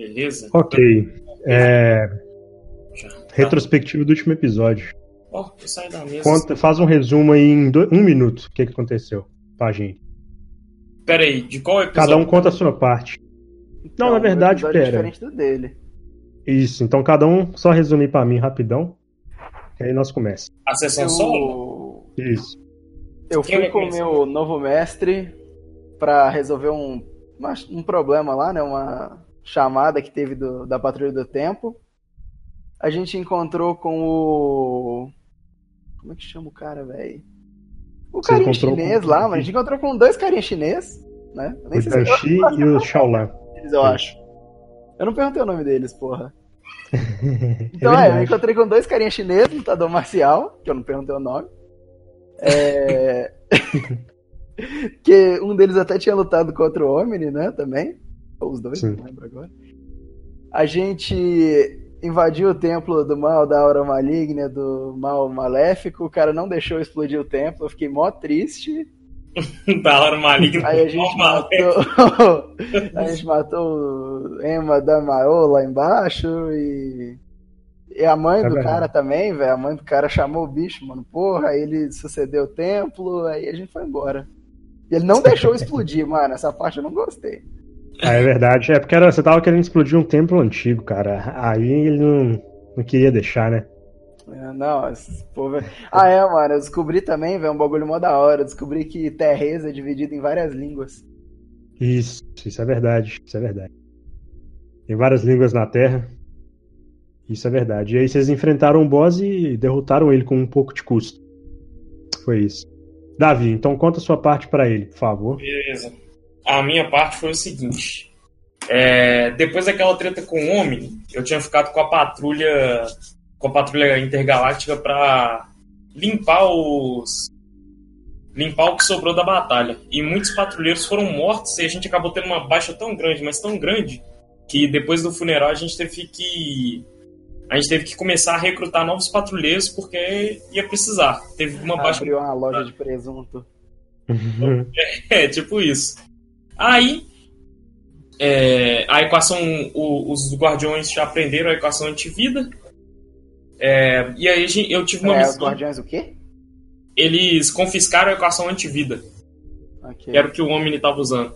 Beleza? Ok. É... Retrospectiva do último episódio. Ó, eu saio da mesa. Conta, faz um resumo aí em do- um minuto. O que, que aconteceu pra gente. Pera aí, de qual episódio? Cada um conta a sua parte. Não, na Então, verdade, é pera. diferente do dele. Isso, então cada um só resumir pra mim rapidão. E aí nós começamos. A sessão solo? Eu, Isso. eu Quem fui vai com o meu novo mestre pra resolver um, um problema lá, né? Uma chamada que teve do- da Patrulha do Tempo. A gente encontrou com o. Como é que chama o cara, velho? O Você carinha chinês com- lá, mano. A gente encontrou com dois carinhas chinês, né? Eu nem O sei se Danchi e o Shaolan. eles, eu acho. Eu não perguntei o nome deles, porra. É Então, é, eu verdade. encontrei com dois carinhas chineses, lutador marcial, que eu não perguntei o nome. É... que um deles até tinha lutado contra o Omni, né, também. Ou os dois, Sim. não lembro agora. A gente invadiu o templo do mal, da aura maligna, do mal maléfico. O cara não deixou explodir o templo, eu fiquei mó triste. da hora maligna. Aí a gente matou. a gente matou o Emma da Maiô lá embaixo e. E a mãe É do verdade. cara também, velho. A mãe do cara chamou o bicho, mano. Porra, aí ele sucedeu o templo, aí a gente foi embora. E ele não deixou explodir, mano. Essa parte eu não gostei. Ah, é verdade. É porque era, você tava querendo explodir um templo antigo, cara. Aí ele não, não queria deixar, né? É, Não, esse povo. Ah, é, mano. Eu descobri também, velho, um bagulho mó da hora. Eu descobri que Terreza é dividido em várias línguas. Isso, isso é verdade. Isso é verdade. Tem várias línguas na Terra. Isso é verdade. E aí vocês enfrentaram o boss e derrotaram ele com um pouco de custo. Foi isso. Davi, então conta a sua parte pra ele, por favor. Beleza. A minha parte foi o seguinte. É, depois daquela treta com o Omni, eu tinha ficado com a patrulha com a patrulha intergaláctica pra limpar os limpar o que sobrou da batalha. E muitos patrulheiros foram mortos e a gente acabou tendo uma baixa tão grande, mas tão grande, que depois do funeral a gente teve que a gente teve que começar a recrutar novos patrulheiros porque ia precisar. Teve uma baixa Abriu uma loja de presunto. é, tipo isso. Aí, é, a equação, o- os guardiões já aprenderam a equação antivida. É, e aí eu tive uma É, os missão. guardiões o quê? Eles confiscaram a equação antivida, Ok. que era o que o Omni estava usando.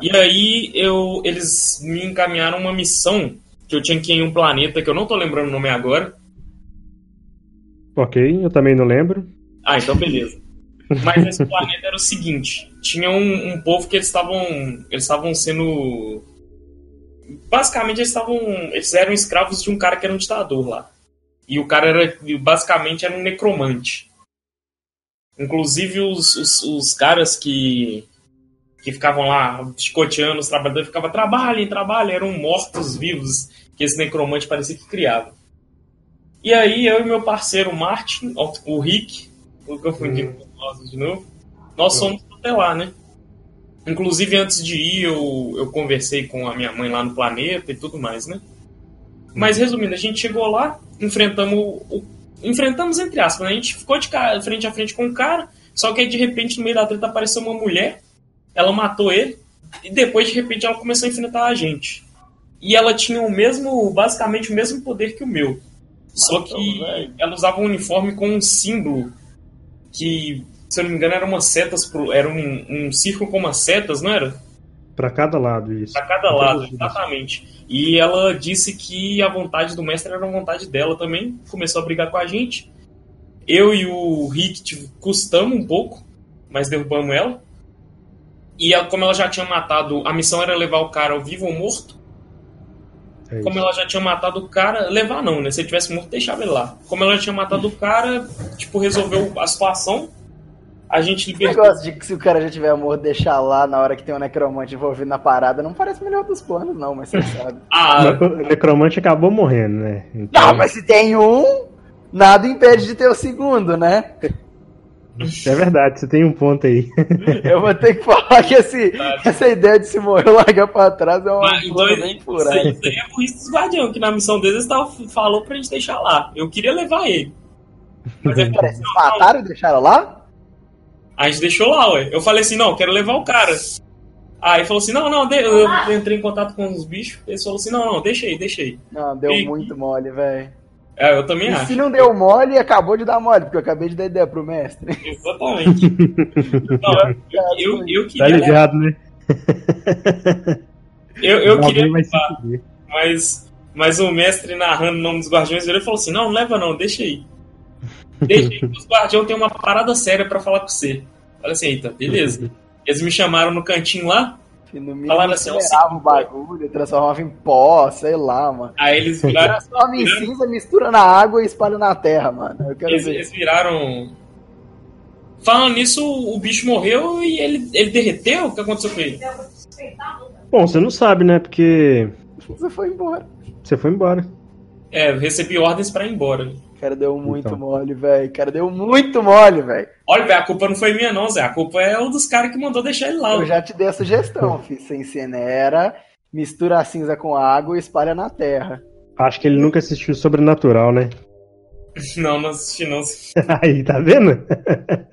E aí eu, eles me encaminharam uma missão que eu tinha que ir em um planeta que eu não tô lembrando o nome agora. ok, eu também não lembro. Ah, então beleza. Mas esse planeta era o seguinte: tinha um, um povo que eles estavam. Eles estavam sendo. Basicamente, eles estavam. Eles eram escravos de um cara que era um ditador lá. E o cara era. Basicamente era um necromante. Inclusive os, os, os caras que. Que ficavam lá chicoteando os trabalhadores, ficavam trabalhem, trabalhem, eram mortos-vivos que esse necromante parecia que criava. E aí eu e meu parceiro Martin, o Rick, o que eu confundi com nós de novo, nós fomos até lá, né? Inclusive antes de ir eu, eu conversei com a minha mãe lá no planeta e tudo mais, né? Mas resumindo, a gente chegou lá, enfrentamos o, enfrentamos entre aspas, né? A gente ficou de cara, frente a frente com o cara, só que aí de repente no meio da treta apareceu uma mulher, ela matou ele e depois de repente ela começou a enfrentar a gente. E ela tinha o mesmo, basicamente o mesmo poder que o meu. Só que ela usava um uniforme com um símbolo que, se eu não me engano, era umas setas pro, era um, um círculo com umas setas, não era? Pra cada lado, isso. Pra cada Pra lado, exatamente. E ela disse que a vontade do mestre era a vontade dela também. Começou a brigar com a gente. Eu e o Rick tive- custamos um pouco, mas derrubamos ela. E ela, como ela já tinha matado, a missão era levar o cara ao vivo ou morto. É. Como ela já tinha matado o cara, levar não, né? Se ele tivesse morto, deixava ele lá. Como ela já tinha matado o cara, tipo, resolveu a situação. A gente Esse libertou. negócio de que se o cara já tiver amor, deixar lá na hora que tem um necromante envolvido na parada, não parece o melhor dos planos, não, mas você sabe. Ah, O necromante acabou morrendo, né? Então, Não, mas se tem um, nada impede de ter o segundo, né? É verdade, você tem um ponto aí. Eu vou ter que falar que esse, essa ideia de se morrer largar pra trás é uma Mas, então, plano bem isso furado. aí isso é dos guardiões, que na missão deles tava, falou pra gente deixar lá. Eu queria levar ele. Mas é Peraí, vocês mataram e deixaram lá? a gente deixou lá, ué. Eu falei assim, não, quero levar o cara. Aí falou assim, não, não, eu eu entrei em contato com os bichos, eles falaram assim, não, não, deixa aí, deixa aí. Não, deu E- muito mole, velho. É, eu também E acho. se não deu mole, acabou de dar mole, porque eu acabei de dar ideia pro mestre. Exatamente. Não, eu, eu, eu Tá queria, ligado, né? eu, eu queria levar, mas, mas o mestre narrando o nome dos guardiões, ele falou assim, não, não leva não, deixa aí. Deixa aí que os guardiões têm uma parada séria pra falar com você. Falei assim, eita, beleza. Eles me chamaram no cantinho lá, E no mínimo Falaram assim, se- o bagulho, transformava em pó, sei lá, mano. aí eles viraram, Transforma em cinza, mistura na água e espalha na terra, mano. Eu quero eles, ver. eles viraram... Falando nisso, o bicho morreu e ele, ele derreteu? O que aconteceu com ele? Bom, você não sabe, né? Porque Você foi embora. você foi embora. É, eu recebi ordens pra ir embora. O cara deu muito Então. mole, velho. O cara deu muito mole, velho. Olha, velho, a culpa não foi minha não, Zé. A culpa é o dos caras que mandou deixar ele lá. Eu já te dei a sugestão, filho. Você incinera, mistura a cinza com água e espalha na terra. Acho que ele nunca assistiu Sobrenatural, né? Não, não assisti não. Aí, tá vendo?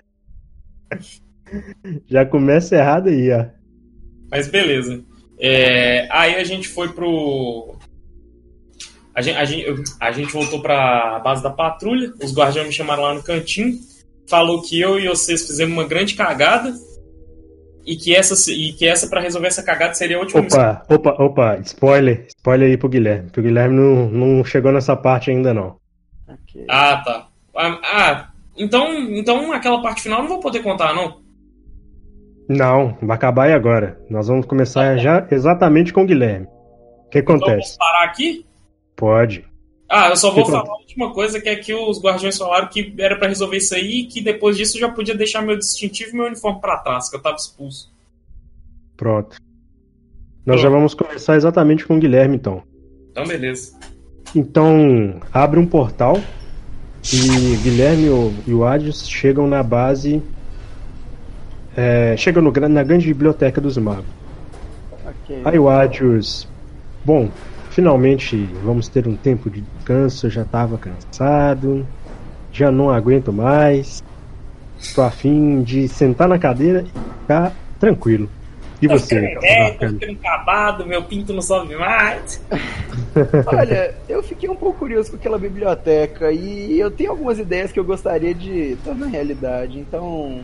Já começa errado aí, ó. Mas beleza. É, aí a gente foi pro. A gente, a, gente, a gente voltou pra base da patrulha. Os guardiões me chamaram lá no cantinho. Falou que eu e vocês fizemos uma grande cagada. E que essa, e que essa para resolver essa cagada seria a última missão. Opa, opa, opa, spoiler. Spoiler aí pro Guilherme. Que o Guilherme não, não chegou nessa parte ainda, não. Ok. Ah, tá. Ah, ah, então, então aquela parte final eu não vou poder contar, não. Não, vai acabar aí agora. Nós vamos começar já exatamente com o Guilherme. O que Então acontece? posso parar aqui? Pode. Ah, eu só vou falar a última coisa, que é que os guardiões falaram que era pra resolver isso aí e que depois disso eu já podia deixar meu distintivo e meu uniforme pra trás, que eu tava expulso. Pronto. Nós Pronto. já vamos começar exatamente com o Guilherme, então. Então, beleza. Então, abre um portal e Guilherme e o- e o Adios chegam na base. É, chegam no na grande biblioteca dos magos. Ok. Aí o Adios. Bom, finalmente vamos ter um tempo de descanso. Eu já tava cansado. Já não aguento mais. Tô afim de sentar na cadeira e ficar tranquilo. E Tô você, ficando velho, tô ficando acabado, meu pinto não sobe mais. Olha, eu fiquei um pouco curioso com aquela biblioteca e eu tenho algumas ideias que eu gostaria de tornar realidade, então.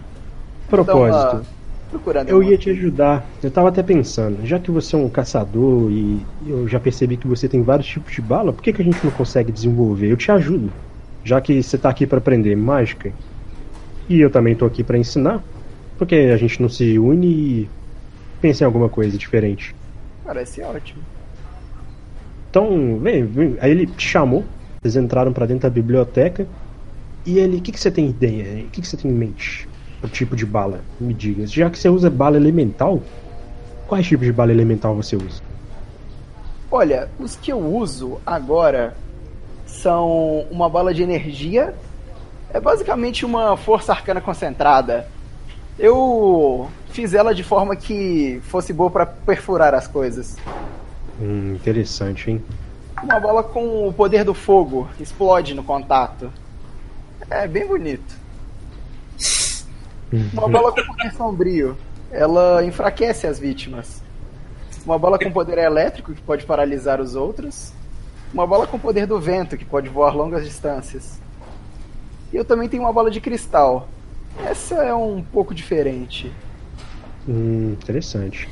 Propósito. Procurando Eu ia te ajudar. Eu tava até pensando, já que você é um caçador e eu já percebi que você tem vários tipos de bala, por que, que a gente não consegue desenvolver? Eu te ajudo. Já que você tá aqui pra aprender mágica. E eu também tô aqui pra ensinar. Por que a gente não se une e pensa em alguma coisa diferente? Parece ótimo. Então, vem, vem. Aí ele te chamou, vocês entraram pra dentro da biblioteca. E ele, o que, que você tem ideia? O que, que você tem em mente? O tipo de bala? Me diga. Já que você usa bala elemental, quais tipos de bala elemental você usa? Olha, os que eu uso agora são uma bala de energia. É basicamente uma força arcana concentrada. Eu fiz ela de forma que fosse boa pra perfurar as coisas. Hum, interessante, hein? Uma bola com o poder do fogo, explode no contato. É bem bonito. Uma bola com poder sombrio, ela enfraquece as vítimas. Uma bola com poder elétrico, que pode paralisar os outros. Uma bola com poder do vento, que pode voar longas distâncias. E eu também tenho uma bola de cristal. Essa é um pouco diferente. Hum, interessante.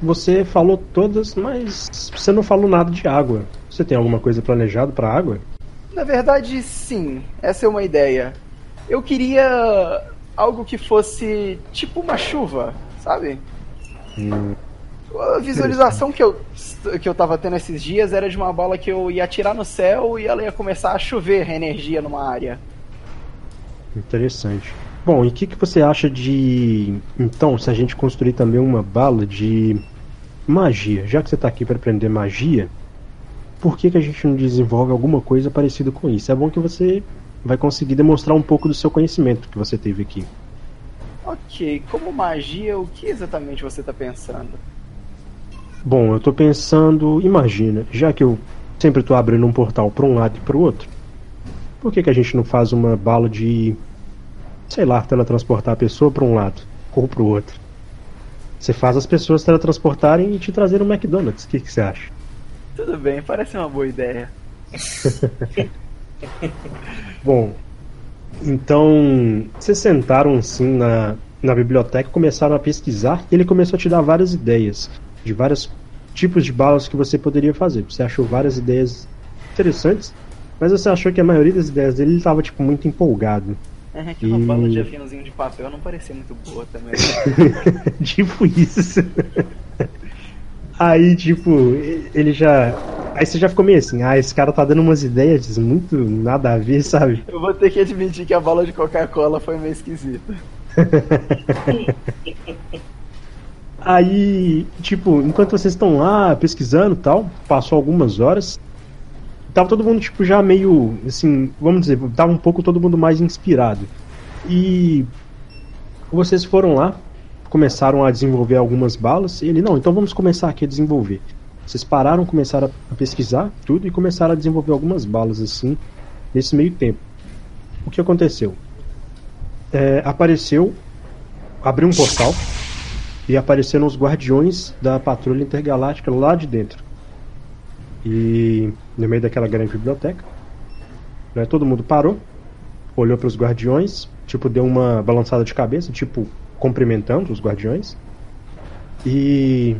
Você falou todas, mas você não falou nada de água. Você tem alguma coisa planejada pra água? Na verdade, sim. Essa é uma ideia. Eu queria algo que fosse tipo uma chuva, sabe? Hum, A visualização que eu, que eu tava tendo esses dias era de uma bola que eu ia atirar no céu e ela ia começar a chover energia numa área. Interessante. Bom, e o que, que você acha de. Então, se a gente construir também uma bala de magia? Já que você está aqui para aprender magia, por que, que a gente não desenvolve alguma coisa parecida com isso? É bom que você vai conseguir demonstrar um pouco do seu conhecimento que você teve aqui. Ok, como magia, o que exatamente você tá pensando? Bom, eu tô pensando, imagina, já que eu sempre tô abrindo um portal para um lado e para o outro, por que, que a gente não faz uma bala de, sei lá, teletransportar a pessoa para um lado ou para o outro? Você faz as pessoas teletransportarem e te trazerem um McDonald's. O que, que você acha? Tudo bem, parece uma boa ideia. Bom, então vocês sentaram assim na, na biblioteca, começaram a pesquisar e ele começou a te dar várias ideias de vários tipos de balas que você poderia fazer. Você achou várias ideias interessantes, mas você achou que a maioria das ideias dele ele estava tipo muito empolgado. É que uma bala de afinozinho de papel não parecia muito boa também. tipo isso. Aí, tipo, ele já. Aí você já ficou meio assim, ah, esse cara tá dando umas ideias muito nada a ver, sabe? Eu vou ter que admitir que a bala de Coca-Cola foi meio esquisita. Aí, tipo, enquanto vocês estão lá pesquisando e tal, passou algumas horas. Tava todo mundo, tipo, já meio, assim, vamos dizer, tava um pouco todo mundo mais inspirado. E vocês foram lá, começaram a desenvolver algumas balas. E ele, não, então vamos começar aqui a desenvolver. Vocês pararam, começaram a pesquisar tudo e começaram a desenvolver algumas balas, assim, nesse meio tempo. O que aconteceu? É, apareceu, abriu um portal e apareceram os guardiões da patrulha intergaláctica lá de dentro. E no meio daquela grande biblioteca, né, todo mundo parou, olhou para os guardiões, tipo deu uma balançada de cabeça, tipo cumprimentando os guardiões. E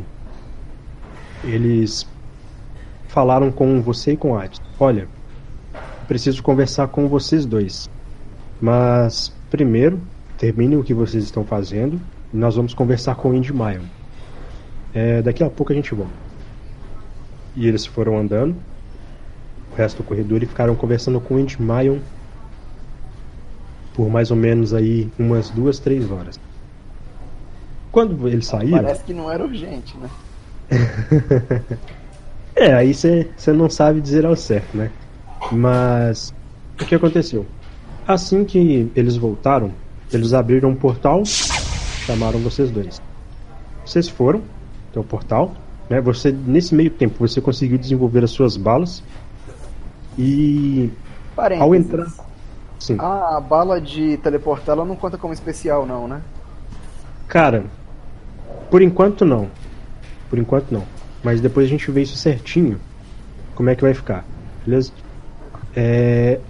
eles falaram com você e com a. Olha, preciso conversar com vocês dois. Mas primeiro, terminem o que vocês estão fazendo e nós vamos conversar com o Indy Mayon. É, daqui a pouco a gente volta. E eles foram andando o resto do corredor e ficaram conversando com o Indy Mayon por mais ou menos aí umas duas, três horas. Quando eles saíram. Parece que não era urgente, né? é, aí você não sabe dizer ao certo, né? Mas o que aconteceu? Assim que eles voltaram, eles abriram um portal chamaram vocês dois. Vocês foram até o portal, né? Você nesse meio tempo você conseguiu desenvolver as suas balas e Parênteses. ao entrar, sim. A bala de teleportar ela não conta como especial não, né? Cara, por enquanto não. Por enquanto não. Mas depois a gente vê isso certinho. Como é que vai ficar? Beleza? É...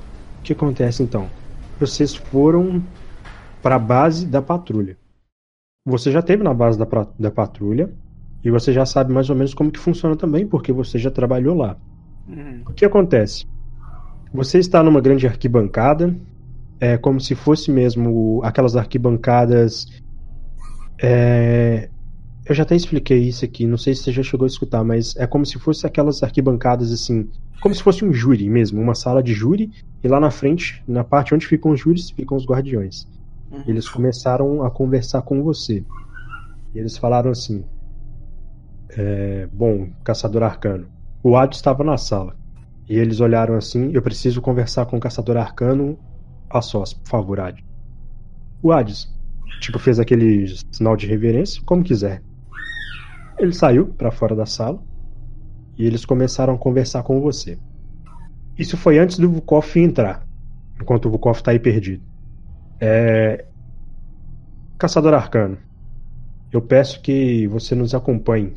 O que acontece então? Vocês foram para a base da patrulha você já teve na base da, da patrulha e você já sabe mais ou menos como que funciona também, porque você já trabalhou lá. Uhum. O que acontece? Você está numa grande arquibancada, é como se fosse mesmo aquelas arquibancadas. É, eu já até expliquei isso aqui, não sei se você já chegou a escutar, mas é como se fosse aquelas arquibancadas assim, como se fosse um júri mesmo, uma sala de júri, e lá na frente, na parte onde ficam os júris, ficam os guardiões. Uhum. Eles começaram a conversar com você. E eles falaram assim: é, Bom, caçador arcano. O Ad estava na sala. E eles olharam assim: Eu preciso conversar com o caçador arcano a sós, por favor, Ad. O Hades, tipo, fez aquele sinal de reverência, como quiser. Ele saiu para fora da sala e eles começaram a conversar com você. Isso foi antes do Vukov entrar, enquanto o Vukov tá aí perdido. É... Caçador Arcano, eu peço que você nos acompanhe.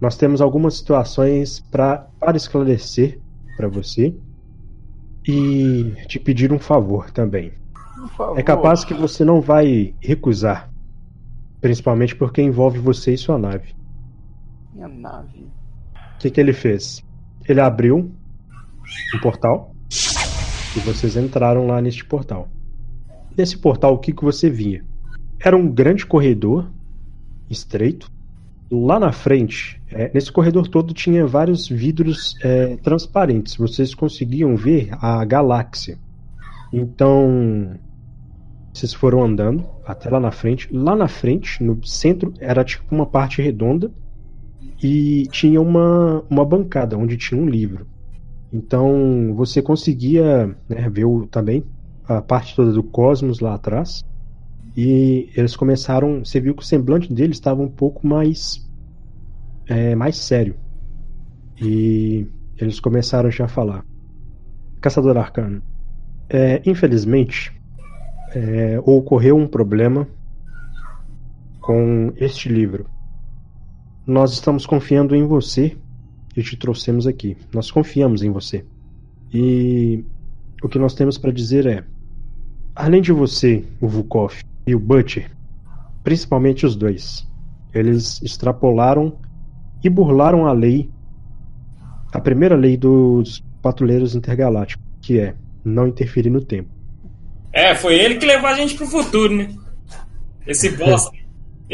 Nós temos algumas situações pra, para esclarecer para você e te pedir um favor também. Favor. É capaz que você não vai recusar, principalmente porque envolve você e sua nave. Minha nave. O que, que ele fez? Ele abriu um portal e vocês entraram lá neste portal. Nesse portal, o que, que você via? Era um grande corredor, estreito. Lá na frente, é, nesse corredor todo, tinha vários vidros é, transparentes. Vocês conseguiam ver a galáxia. Então, vocês foram andando até lá na frente. Lá na frente, no centro, era tipo uma parte redonda e tinha uma, uma bancada onde tinha um livro. Então você conseguia né, ver o, também a parte toda do cosmos lá atrás. E eles começaram. Você viu que o semblante deles estava um pouco mais. É, mais sério. E eles começaram já a falar. Caçador Arcano. É, infelizmente, é, ocorreu um problema com este livro. Nós estamos confiando em você e te trouxemos aqui. Nós confiamos em você. E o que nós temos para dizer é: além de você, o Vukov e o Butcher, principalmente os dois, eles extrapolaram e burlaram a lei, a primeira lei dos patrulheiros intergalácticos, que é não interferir no tempo. É, foi ele que levou a gente pro futuro, né? Esse bosta.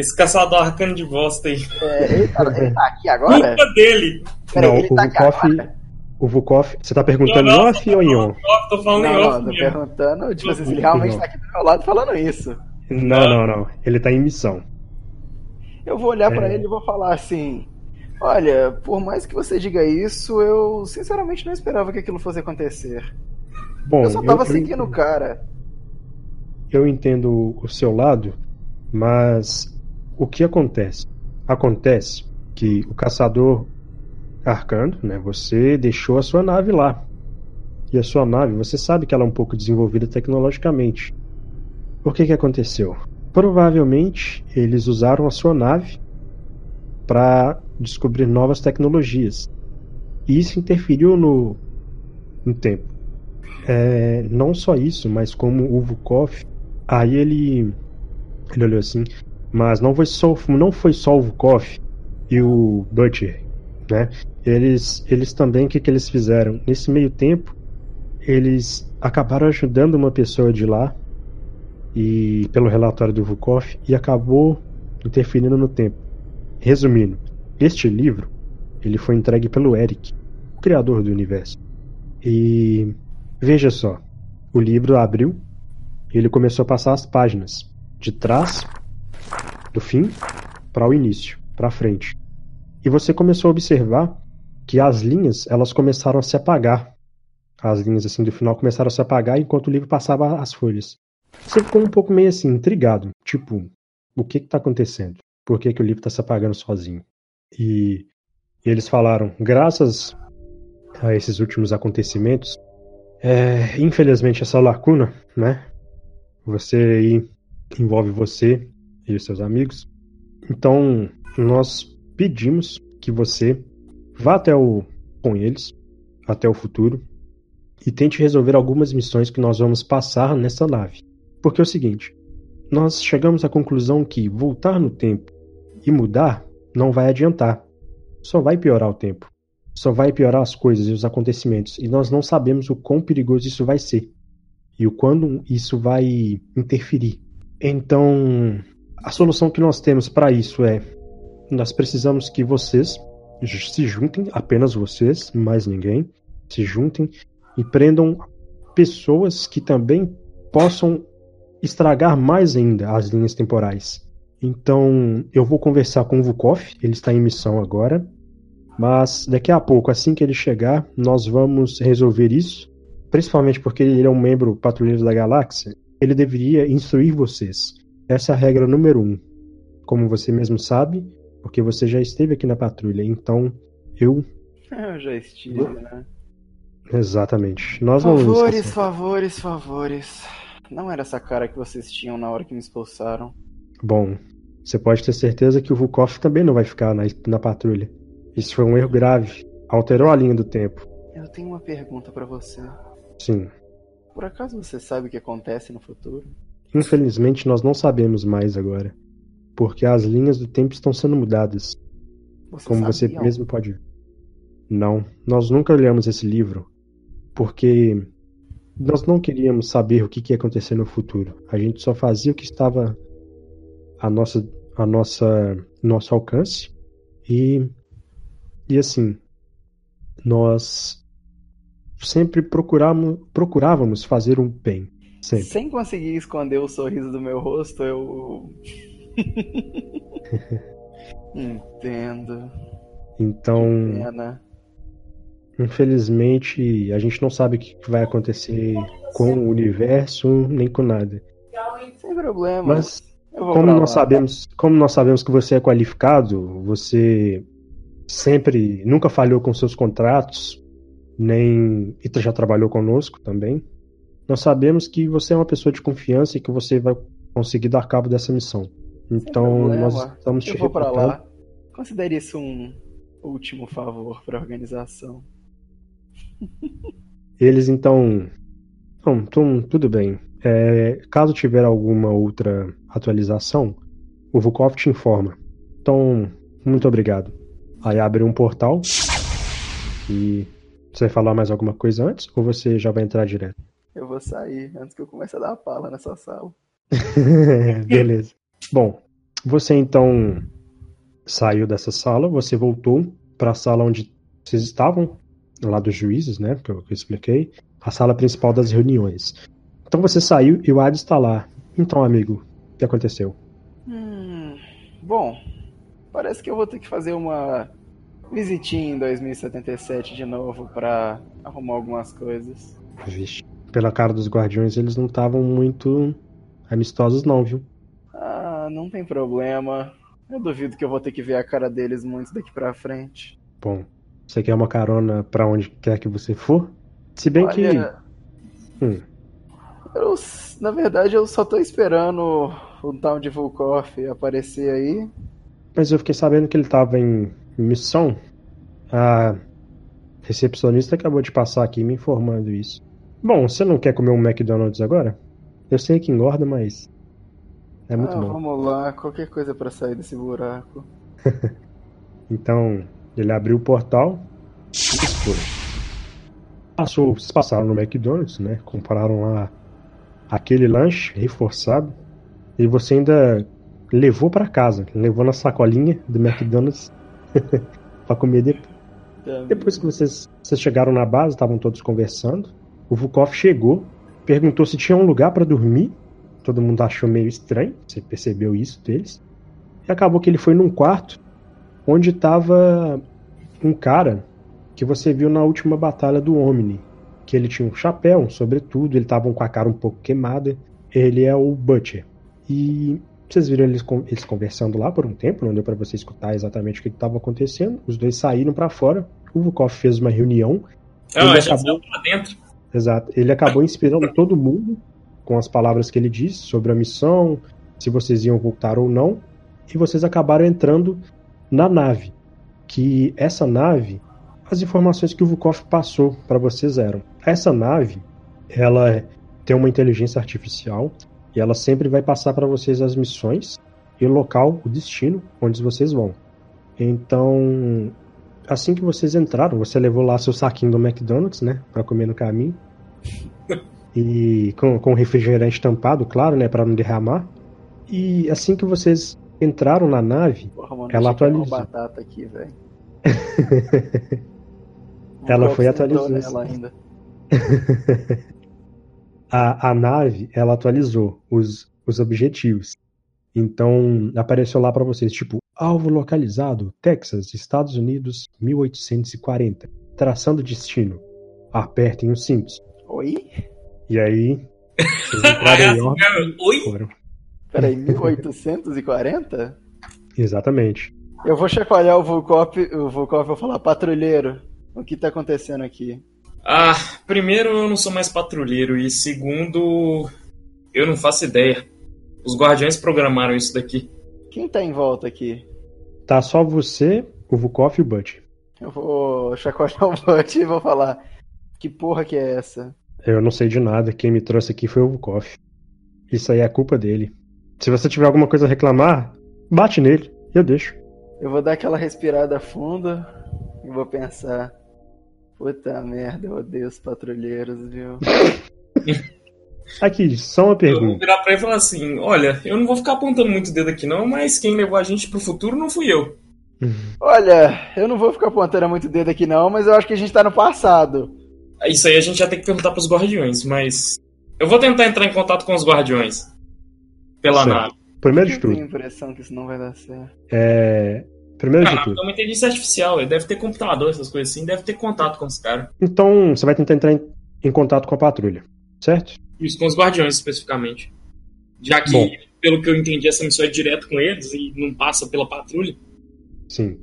Esse caçador arcano de bosta aí. É, ele, tá, ele tá aqui agora? Culpa dele. Peraí, não, ele o tá Vukov, o Vukov, você tá perguntando em off ou em on? Tô falando não, em off. Não, tô perguntando, tipo assim, se ele realmente tá aqui do meu lado falando isso. Não, não, não. Ele tá em missão. Eu vou olhar é... para ele e vou falar assim: Olha, por mais que você diga isso, eu sinceramente não esperava que aquilo fosse acontecer. Bom, eu só tava eu, seguindo o cara. Eu entendo o seu lado, mas o que acontece? Acontece que o caçador arcando, né? Você deixou a sua nave lá. E a sua nave, você sabe que ela é um pouco desenvolvida tecnologicamente. O que que aconteceu? Provavelmente eles usaram a sua nave para descobrir novas tecnologias. E isso interferiu no, no tempo. É, não só isso, mas como o Vukov, aí ele ele olhou assim, mas não foi só não foi só o Vukov e o Butcher, né? Eles eles também o que que eles fizeram? Nesse meio tempo, eles acabaram ajudando uma pessoa de lá e pelo relatório do Vukov e acabou interferindo no tempo. Resumindo, este livro ele foi entregue pelo Eric, o criador do universo. E veja só, o livro abriu e ele começou a passar as páginas de trás do fim para o início, para frente. E você começou a observar que as linhas elas começaram a se apagar. As linhas assim do final começaram a se apagar enquanto o livro passava as folhas. Você ficou um pouco meio assim intrigado, tipo, o que está acontecendo? por que, que o livro está se apagando sozinho. E, eles falaram, graças a esses últimos acontecimentos, é, infelizmente essa lacuna, né? Você envolve você e seus amigos. Então nós pedimos que você vá até o com eles, até o futuro, e tente resolver algumas missões que nós vamos passar nessa nave. Porque é o seguinte, nós chegamos à conclusão que voltar no tempo e mudar não vai adiantar. Só vai piorar o tempo. Só vai piorar as coisas e os acontecimentos. E nós não sabemos o quão perigoso isso vai ser. E o quando isso vai interferir. Então, a solução que nós temos para isso é: nós precisamos que vocês se juntem, apenas vocês, mais ninguém, se juntem e prendam pessoas que também possam estragar mais ainda as linhas temporais. Então, eu vou conversar com o Vukov, ele está em missão agora. Mas daqui a pouco, assim que ele chegar, nós vamos resolver isso. Principalmente porque ele é um membro patrulheiro da galáxia. Ele deveria instruir vocês. Essa é a regra número um. Como você mesmo sabe, porque você já esteve aqui na patrulha. Então, eu. Eu já estive, né? Exatamente. Nós favores, favores, favores. Não era essa cara que vocês tinham na hora que me expulsaram. Bom, você pode ter certeza que o Vukov também não vai ficar na, na patrulha. Isso foi um erro grave. Alterou a linha do tempo. Eu tenho uma pergunta para você. Sim. Por acaso você sabe o que acontece no futuro? Infelizmente, nós não sabemos mais agora. Porque as linhas do tempo estão sendo mudadas. Você como você mesmo pode ver. Não, nós nunca olhamos esse livro. Porque nós não queríamos saber o que ia acontecer no futuro. A gente só fazia o que estava a nossa, a nossa, nosso alcance e, e assim, nós sempre procurávamos, procurávamos fazer um bem. Sempre. Sem conseguir esconder o sorriso do meu rosto, eu. Entendo. Então. Infelizmente, a gente não sabe o que vai acontecer com o universo, nem com nada. Sem problema. Mas como nós sabemos, como nós sabemos que você é qualificado, você sempre nunca falhou com seus contratos, nem e já trabalhou conosco também. Nós sabemos que você é uma pessoa de confiança e que você vai conseguir dar cabo dessa missão. Então nós estamos te Eu vou para lá. Considere isso um último favor para a organização. Eles então. Bom, tum, tudo bem. É, caso tiver alguma outra atualização, o Vukov te informa. Então, muito obrigado. Aí abre um portal e você vai falar mais alguma coisa antes ou você já vai entrar direto? Eu vou sair antes que eu comece a dar pala nessa sala. Beleza. Bom, você então saiu dessa sala, você voltou para a sala onde vocês estavam, lá dos juízes, né? Que eu, que eu expliquei, a sala principal das reuniões. Então você saiu e o Hades está lá. Então, amigo, o que aconteceu? Hum, bom, parece que eu vou ter que fazer uma visitinha em 2077 de novo para arrumar algumas coisas. Vixe, pela cara dos guardiões, eles não estavam muito amistosos, não, viu? Ah, não tem problema. Eu duvido que eu vou ter que ver a cara deles muito daqui pra frente. Bom, você quer uma carona para onde quer que você for? Se bem Olha, que. Hum. Eu, na verdade, eu só tô esperando o tal de Volkov aparecer aí. Mas eu fiquei sabendo que ele tava em missão. A recepcionista acabou de passar aqui me informando isso. Bom, você não quer comer um McDonald's agora? Eu sei que engorda, mas. É muito ah, bom. Vamos lá, qualquer coisa para sair desse buraco. então, ele abriu o portal e foi. Passou, vocês passaram no McDonald's, né? Compraram lá aquele lanche reforçado. E você ainda levou para casa, levou na sacolinha do McDonald's para comer depois. Depois que vocês, vocês chegaram na base, estavam todos conversando. O Vukov chegou, perguntou se tinha um lugar para dormir. Todo mundo achou meio estranho, você percebeu isso deles. E acabou que ele foi num quarto onde estava um cara que você viu na última batalha do Omni. Que ele tinha um chapéu, um sobretudo, ele estava com a cara um pouco queimada. Ele é o Butcher. E vocês viram eles, eles conversando lá por um tempo, não deu para você escutar exatamente o que estava acontecendo. Os dois saíram para fora. O Vukov fez uma reunião. Ah, ele acabou... lá dentro. Exato. Ele acabou inspirando todo mundo com as palavras que ele disse sobre a missão, se vocês iam voltar ou não. E vocês acabaram entrando na nave. Que essa nave, as informações que o Vukov passou para vocês eram: essa nave, ela tem uma inteligência artificial e ela sempre vai passar para vocês as missões e o local, o destino onde vocês vão. Então, assim que vocês entraram, você levou lá seu saquinho do McDonald's, né, para comer no caminho. e com, com refrigerante tampado, claro, né, para não derramar. E assim que vocês entraram na nave, Porra, mano, ela atualizou. batata aqui, velho. ela foi atualizando. ainda. a, a nave ela atualizou os, os objetivos. Então apareceu lá para vocês, tipo, alvo localizado, Texas, Estados Unidos, 1840. Traçando destino. Apertem os cintos. Oi? E aí. Vocês entraram em Oi? foram. Peraí, 1840? Exatamente. Eu vou chacoalhar o Volkov, o Volkov vou falar, patrulheiro, o que tá acontecendo aqui? Ah, primeiro eu não sou mais patrulheiro e segundo eu não faço ideia. Os guardiões programaram isso daqui. Quem tá em volta aqui? Tá só você, o Vukov e o Butch. Eu vou chacoalhar o Butch e vou falar, que porra que é essa? Eu não sei de nada. Quem me trouxe aqui foi o Vukov. Isso aí é culpa dele. Se você tiver alguma coisa a reclamar, bate nele. Eu deixo. Eu vou dar aquela respirada funda e vou pensar. Puta merda, eu odeio os patrulheiros, viu? Aqui, só uma Eu vou pergunta. virar pra ele e falar assim: olha, eu não vou ficar apontando muito o dedo aqui não, mas quem levou a gente pro futuro não fui eu. Olha, eu não vou ficar apontando muito o dedo aqui não, mas eu acho que a gente tá no passado. Isso aí a gente já tem que perguntar pros guardiões, mas. Eu vou tentar entrar em contato com os guardiões. Pela Certo. nave. Primeiro de eu tenho a tudo, impressão que isso não vai dar certo. é. Primeiro A de tudo. é uma inteligência artificial, ele deve ter computador, essas coisas assim, deve ter contato com os caras. Então, você vai tentar entrar em, em contato com a patrulha, certo? Isso, com os guardiões especificamente. Já que, Bom. pelo que eu entendi, essa missão é direto com eles e não passa pela patrulha. Sim.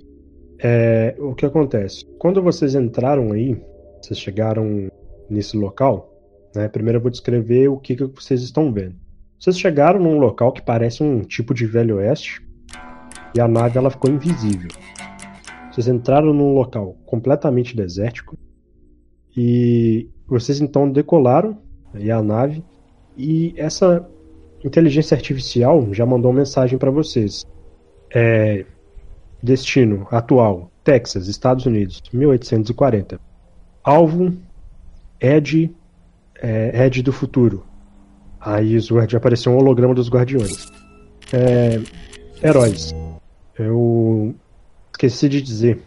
É, o que acontece? Quando vocês entraram aí, vocês chegaram nesse local, né? Primeiro eu vou descrever o que, que vocês estão vendo. Vocês chegaram num local que parece um tipo de velho oeste e a nave ela ficou invisível. Vocês entraram num local completamente desértico e vocês então decolaram aí a nave e essa inteligência artificial já mandou uma mensagem para vocês. É, destino atual: Texas, Estados Unidos, 1840. Alvo: Ed, é, Ed do futuro. Aí o Word apareceu um holograma dos Guardiões. É, heróis. Eu esqueci de dizer.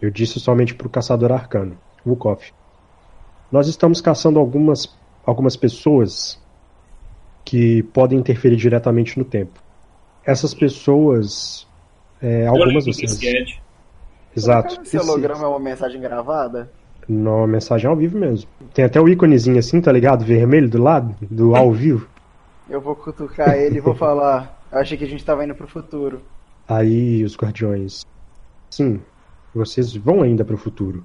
Eu disse somente para o caçador arcano, Vukov. Nós estamos caçando algumas, algumas pessoas que podem interferir diretamente no tempo. Essas pessoas, é, algumas vocês. Exato. Esse holograma é uma mensagem gravada? Não, mensagem ao vivo mesmo. Tem até o íconezinho assim, tá ligado? Vermelho do lado, do ao vivo. Eu vou cutucar ele e vou falar. Eu achei que a gente tava indo pro futuro. Aí os guardiões. Sim, vocês vão ainda pro futuro.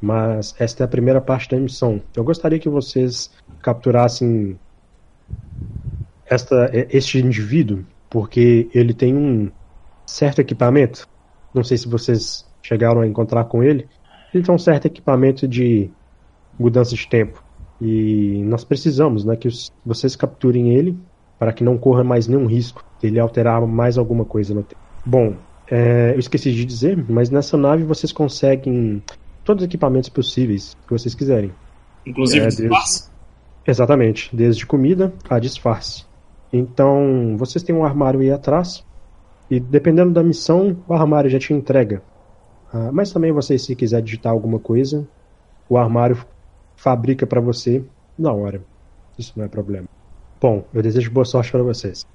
Mas esta é a primeira parte da missão. Eu gostaria que vocês capturassem esta, este indivíduo, porque ele tem um certo equipamento. Não sei se vocês chegaram a encontrar com ele. Ele tem um certo equipamento de mudança de tempo. E nós precisamos né, que os, vocês capturem ele para que não corra mais nenhum risco de ele alterar mais alguma coisa no tempo. Bom, é, eu esqueci de dizer, mas nessa nave vocês conseguem todos os equipamentos possíveis que vocês quiserem. Inclusive é, disfarce? Exatamente, desde comida a disfarce. Então, vocês têm um armário aí atrás, e dependendo da missão, o armário já te entrega. Ah, mas também você, se quiser digitar alguma coisa, o armário fabrica para você na hora. Isso não é problema. Bom, eu desejo boa sorte para vocês.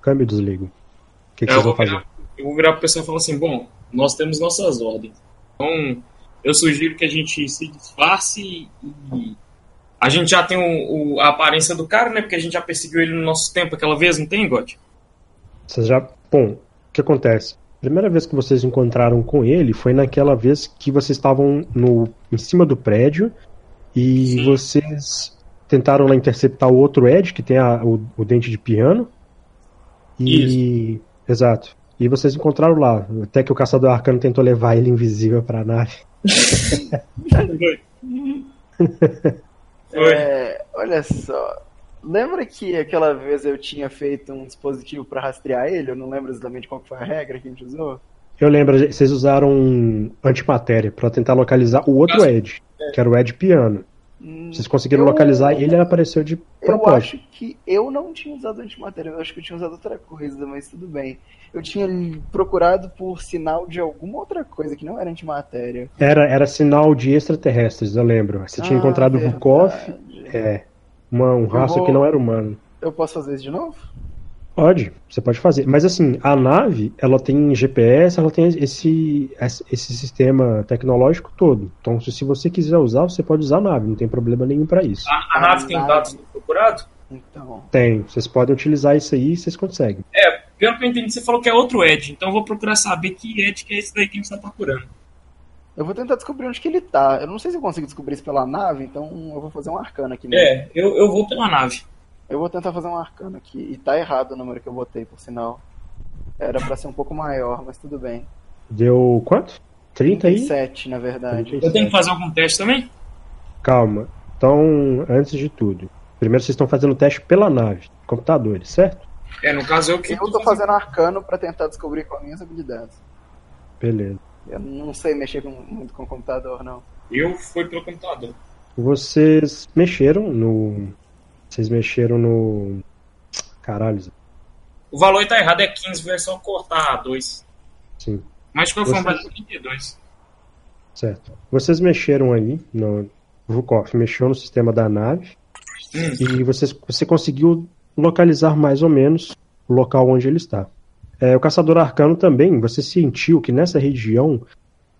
Câmbio desligo. O que, que é, vocês vão fazer? Virar, eu vou virar pro pessoal e falar assim: bom, nós temos nossas ordens. Então, eu sugiro que a gente se disfarce e. A gente já tem o, o, a aparência do cara, né? Porque a gente já perseguiu ele no nosso tempo aquela vez, não tem, God? Vocês já. Bom, o que acontece? A primeira vez que vocês encontraram com ele foi naquela vez que vocês estavam no, em cima do prédio e Sim. vocês tentaram lá interceptar o outro Ed, que tem a, o, o, dente de piano. E. Isso. Exato. E vocês encontraram lá. Até que o caçador arcano tentou levar ele invisível para a nave. é, olha só. Lembra que aquela vez eu tinha feito um dispositivo para rastrear ele? Eu não lembro exatamente qual foi a regra que a gente usou. Eu lembro, vocês usaram antimatéria para tentar localizar o outro Ed, que era o Ed Piano. Vocês conseguiram eu, localizar e ele apareceu de propósito. Eu acho que eu não tinha usado antimatéria, eu acho que eu tinha usado outra coisa, mas tudo bem. Eu tinha procurado por sinal de alguma outra coisa que não era antimatéria. Era, era sinal de extraterrestres, eu lembro. Você tinha ah, encontrado o Vukov, é, uma, um raça vou... que não era humano. Eu posso fazer isso de novo? Pode, você pode fazer. Mas assim, a nave, ela tem GPS, ela tem esse, esse sistema tecnológico todo. Então, se você quiser usar, você pode usar a nave, não tem problema nenhum para isso. A, a, nave tem dados procurado? Então. Tem, vocês podem utilizar isso aí e vocês conseguem. É, pelo que eu entendi, você falou que é outro Ed, então eu vou procurar saber que Ed que é esse daí que a gente está procurando. Eu vou tentar descobrir onde que ele tá. Eu não sei se eu consigo descobrir isso pela nave, então eu vou fazer um arcano aqui mesmo. É, eu, eu vou pela nave. Eu vou tentar fazer um arcano aqui. E tá errado o número que eu botei, por sinal. Era pra ser um pouco maior, mas tudo bem. Deu quanto? 30 aí? 37, na verdade. 37. Eu tenho que fazer algum teste também? Calma. Então, antes de tudo, primeiro vocês estão fazendo o teste pela nave, computadores, certo? É, no caso eu que. Eu tô fazendo arcano para tentar descobrir quais minhas habilidades. Beleza. Eu não sei mexer com, muito com o computador, não. Eu fui pelo computador. Vocês mexeram no vocês mexeram no. Caralho. O valor tá errado, é 15, versão cortar 2. Sim. Mas de qualquer forma, é 32. Certo. Vocês mexeram aí no. Vukov mexeu no sistema da nave. Hum. E vocês, você conseguiu localizar mais ou menos o local onde ele está. É, o caçador arcano também, você sentiu que nessa região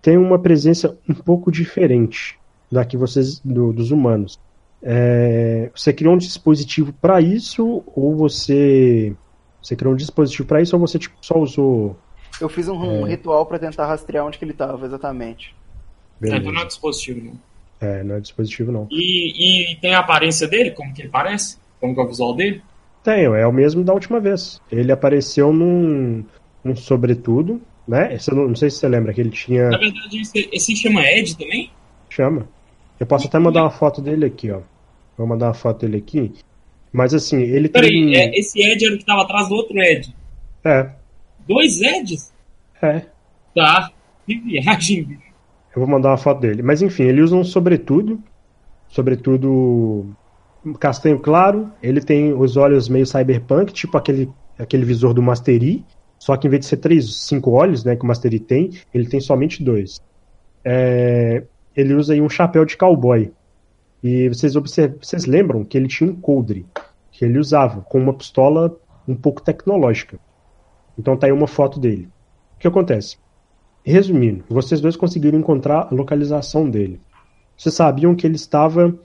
tem uma presença um pouco diferente da que vocês do, dos humanos. É, você criou um dispositivo para isso ou você você criou um dispositivo para isso ou você tipo, só usou? Eu fiz um, é... um ritual para tentar rastrear onde que ele estava exatamente. É, então não é dispositivo não. É, não é dispositivo não. E, e tem a aparência dele, como que ele parece? Como que é o visual dele? Tenho, é o mesmo da última vez. Ele apareceu num, num sobretudo, né? Esse, eu não, não sei se você lembra que ele tinha. Na verdade, esse, esse chama Ed também? Chama. Eu posso até mandar uma foto dele aqui, ó. Vou mandar uma foto dele aqui. Mas assim, ele Peraí, tem. é, esse Ed era o que tava atrás do outro Ed. É, Dois Eds? é. Tá. Que viagem, bicho. Eu vou mandar uma foto dele. Mas enfim, ele usa um sobretudo. Sobretudo castanho claro. Ele tem os olhos meio cyberpunk, tipo aquele, aquele visor do Mastery. Só que em vez de ser três, cinco olhos, né, que o Mastery tem, ele tem somente dois. É, ele usa aí um chapéu de cowboy. E vocês, observam, vocês lembram que ele tinha um coldre que ele usava com uma pistola um pouco tecnológica. Então tá aí uma foto dele. O que acontece? Resumindo, vocês dois conseguiram encontrar a localização dele. Vocês sabiam que ele estava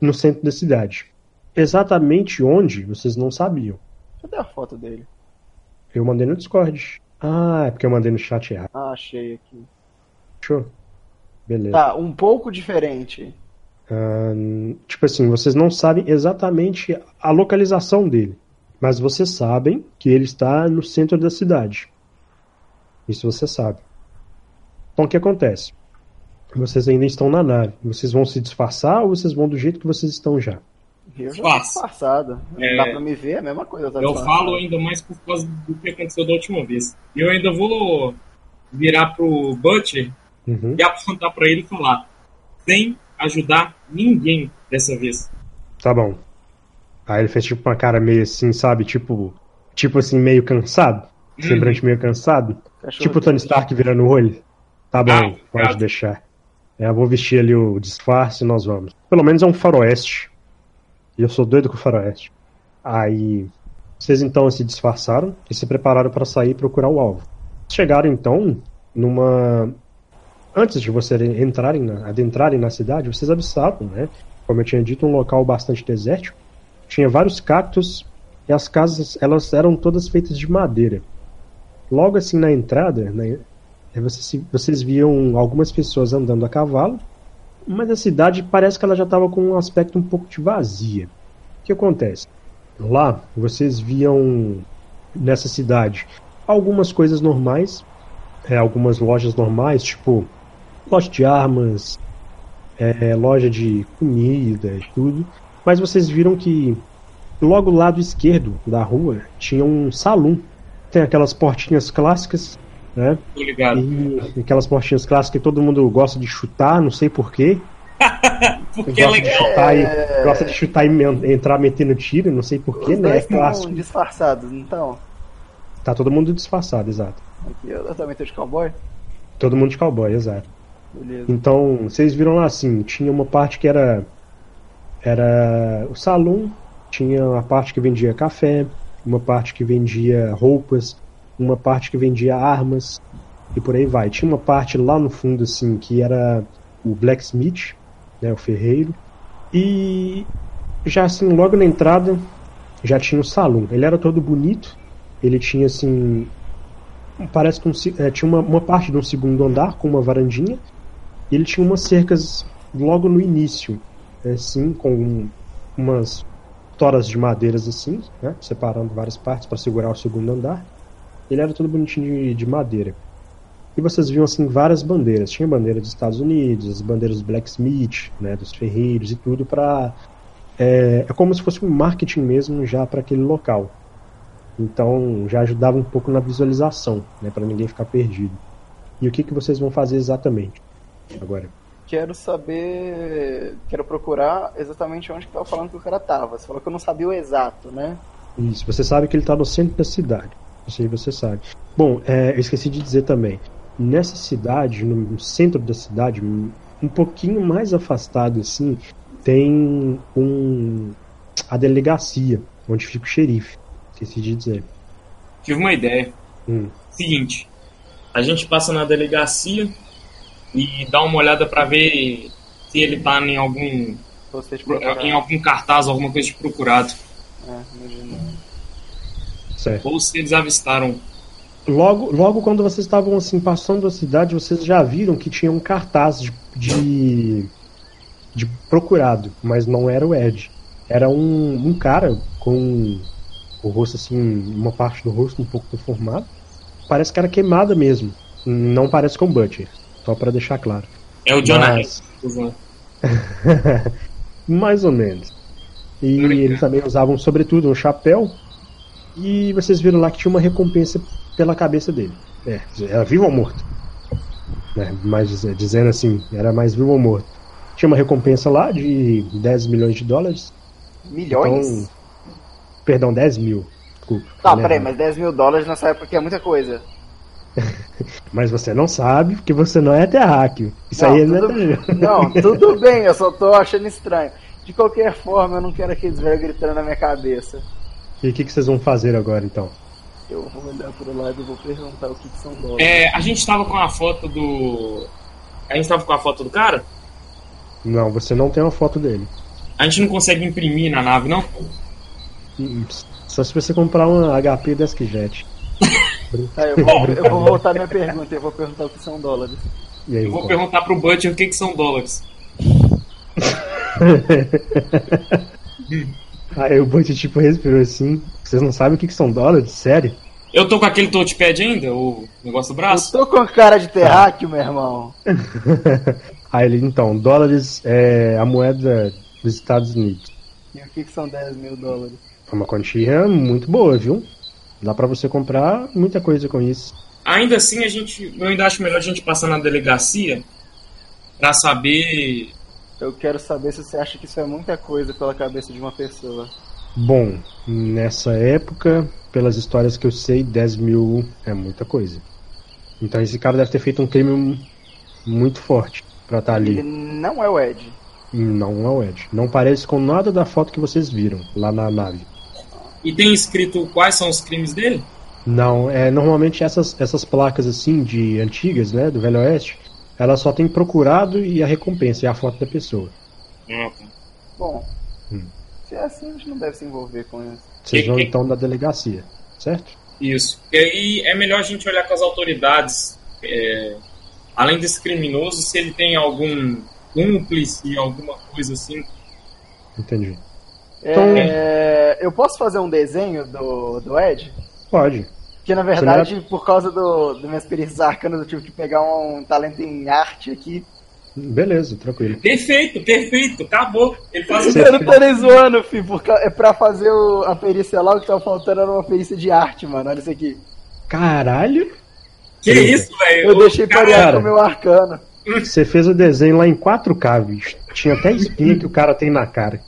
no centro da cidade. Exatamente onde, vocês não sabiam. Cadê a foto dele? Eu mandei no Discord. Ah, é porque eu mandei no chat errado. Ah, achei aqui. Show. Beleza. Tá, um pouco diferente. Tipo assim, vocês não sabem exatamente a localização dele. Mas vocês sabem que ele está no centro da cidade. Isso você sabe. Então o que acontece? Vocês ainda estão na nave. Vocês vão se disfarçar ou vocês vão do jeito que vocês estão já? Eu já tô disfarçado. É. Dá pra me ver, é a mesma coisa. Tá Eu disfarçado. falo ainda mais por causa do que aconteceu da última vez. E eu ainda vou virar pro Butcher Uhum. e apontar pra ele e falar: sem ajudar ninguém dessa vez. Tá bom. Aí ele fez tipo uma cara meio assim, sabe? Tipo, tipo assim, meio cansado. Semblante meio cansado. Cachorro Tipo o Tony. Stark virando o olho. Tá bom, Ah, pode deixar. É, eu vou vestir ali o disfarce e nós vamos. Pelo menos é um faroeste. E eu sou doido com faroeste. Aí, vocês então se disfarçaram e se prepararam para sair e procurar o alvo. Chegaram então numa. Antes de vocês entrarem na... adentrarem na cidade, vocês avistaram, né? Como eu tinha dito, um local bastante desértico. Tinha vários cactos e as casas elas eram todas feitas de madeira. Logo assim na entrada, né, vocês, vocês viam algumas pessoas andando a cavalo, mas a cidade parece que ela já estava com um aspecto um pouco de vazia. O que acontece? Lá vocês viam nessa cidade algumas coisas normais, é, algumas lojas normais, tipo loja de armas, é, loja de comida e tudo. Mas vocês viram que logo do lado esquerdo da rua tinha um salão. Tem aquelas portinhas clássicas, né? Tô ligado. E aquelas portinhas clássicas que todo mundo gosta de chutar, não sei porquê. Porque é gosta, de legal. chutar e, gosta de chutar e entrar metendo tiro, não sei porquê, Os né? É clássico. disfarçados, então. Tá todo mundo disfarçado, exato. Aqui eu, eu também tô de cowboy. Todo mundo de cowboy, exato. Beleza. Então, vocês viram lá assim, tinha uma parte que era era o salão, tinha uma parte que vendia café, uma parte que vendia roupas, uma parte que vendia armas e por aí vai. Tinha uma parte lá no fundo assim que era o blacksmith, né, o ferreiro. E já assim, logo na entrada já tinha o salão. Ele era todo bonito. Ele tinha assim parece que um eh, tinha uma, uma parte de um segundo andar com uma varandinha e ele tinha umas cercas logo no início, assim, com umas toras de madeiras assim, né, separando várias partes para segurar o segundo andar. Ele era todo bonitinho de, de madeira. E vocês viam assim várias bandeiras. Tinha bandeira dos Estados Unidos, as bandeiras do blacksmith, né, dos ferreiros e tudo para é, é como se fosse um marketing mesmo já para aquele local. Então já ajudava um pouco na visualização, né, para ninguém ficar perdido. E o que, que vocês vão fazer exatamente agora? Quero saber. Quero procurar exatamente onde que tava falando que o cara tava. Você falou que eu não sabia o exato, né? Isso, você sabe que ele está no centro da cidade. Isso aí você sabe. Bom, é, eu esqueci de dizer também. Nessa cidade, no centro da cidade, um um pouquinho mais afastado assim, tem um a delegacia, onde fica o xerife. Esqueci de dizer. Tive uma ideia. Hum. Seguinte, a gente passa na delegacia e dá uma olhada pra ver se ele tá em algum em algum cartaz, alguma coisa de procurado, É, imagina. Certo. ou se eles avistaram. Logo, logo quando vocês estavam assim passando a cidade, vocês já viram que tinha um cartaz de, de, de procurado, mas não era o Ed. Era um, um cara com o rosto assim, uma parte do rosto um pouco deformado. Parece que era queimada mesmo. Não parece com o Butcher, só para deixar claro. É o Jonah Mas-. Mais ou menos. E eles também usavam, sobretudo, um chapéu. E vocês viram lá que tinha uma recompensa pela cabeça dele. É, era vivo ou morto? É, mais dizendo assim, era mais vivo ou morto. Tinha uma recompensa lá de 10 milhões de dólares. Milhões? Então, perdão, 10 mil. Desculpa. Tá, falei peraí, mas 10 mil dólares nessa época é muita coisa. Mas você não sabe porque você não é terráqueo. Isso Não, aí não é tudo- terrível. Não, tudo bem, eu só tô achando estranho. De qualquer forma, eu não quero aqueles velhos gritando na minha cabeça. E o que, que vocês vão fazer agora então? Eu vou olhar pro lado e vou perguntar o que, que são dólares. É, a gente tava com a foto do. A gente tava com a foto do cara? Não, você não tem uma foto dele. A gente não consegue imprimir na nave, não? Hum, Só se você comprar uma HP Deskjet. Tá, eu, vou, eu vou voltar à minha pergunta, eu vou perguntar o que são dólares. E aí, Eu vou Lucas? perguntar pro Butcher o que, que são dólares. Aí o Butch tipo respirou assim. Vocês não sabem o que, que são dólares? Sério? Eu tô com aquele touchpad ainda, o negócio do Eu braço? tô com a cara de terráqueo, meu irmão. Aí ele, então, dólares é a moeda dos Estados Unidos. E o que, que são 10 mil dólares? É uma quantia muito boa, viu? Dá pra você comprar muita coisa com isso. Ainda assim, a gente. Eu ainda acho melhor a gente passar na delegacia pra saber. Eu quero saber se você acha que isso é muita coisa pela cabeça de uma pessoa. Bom, nessa época, pelas histórias que eu sei, 10 mil é muita coisa. Então esse cara deve ter feito um crime muito forte pra estar Ele ali. não é o Ed. Não é o Ed. Não parece com nada da foto que vocês viram lá na nave. E tem escrito quais são os crimes dele? Não, é normalmente essas, essas placas assim de antigas, né, do Velho Oeste, elas só tem procurado e a recompensa, e a foto da pessoa. Ah, tá. Bom, Hum. se é assim, a gente não deve se envolver com isso. Vocês vão então na delegacia, certo? Isso. E aí é melhor a gente olhar com as autoridades, é, além desse criminoso, se ele tem algum cúmplice, alguma coisa assim. Entendi. É, eu posso fazer um desenho do, do Ed? Pode. Que na verdade, por causa do, do minhas experiências arcanas, eu tive que pegar um talento em arte aqui. Beleza, tranquilo. Perfeito, perfeito, acabou. Ele faz Você- Eu não tô nem zoando, filho, porque é pra fazer o- a perícia lá, o que tava faltando era uma perícia de arte, mano. Olha isso aqui. Caralho! Que isso, velho? Eu deixei Cara, parear com o meu arcano. Você fez o desenho lá em 4K, bicho. Tinha até espinha que o cara tem na cara.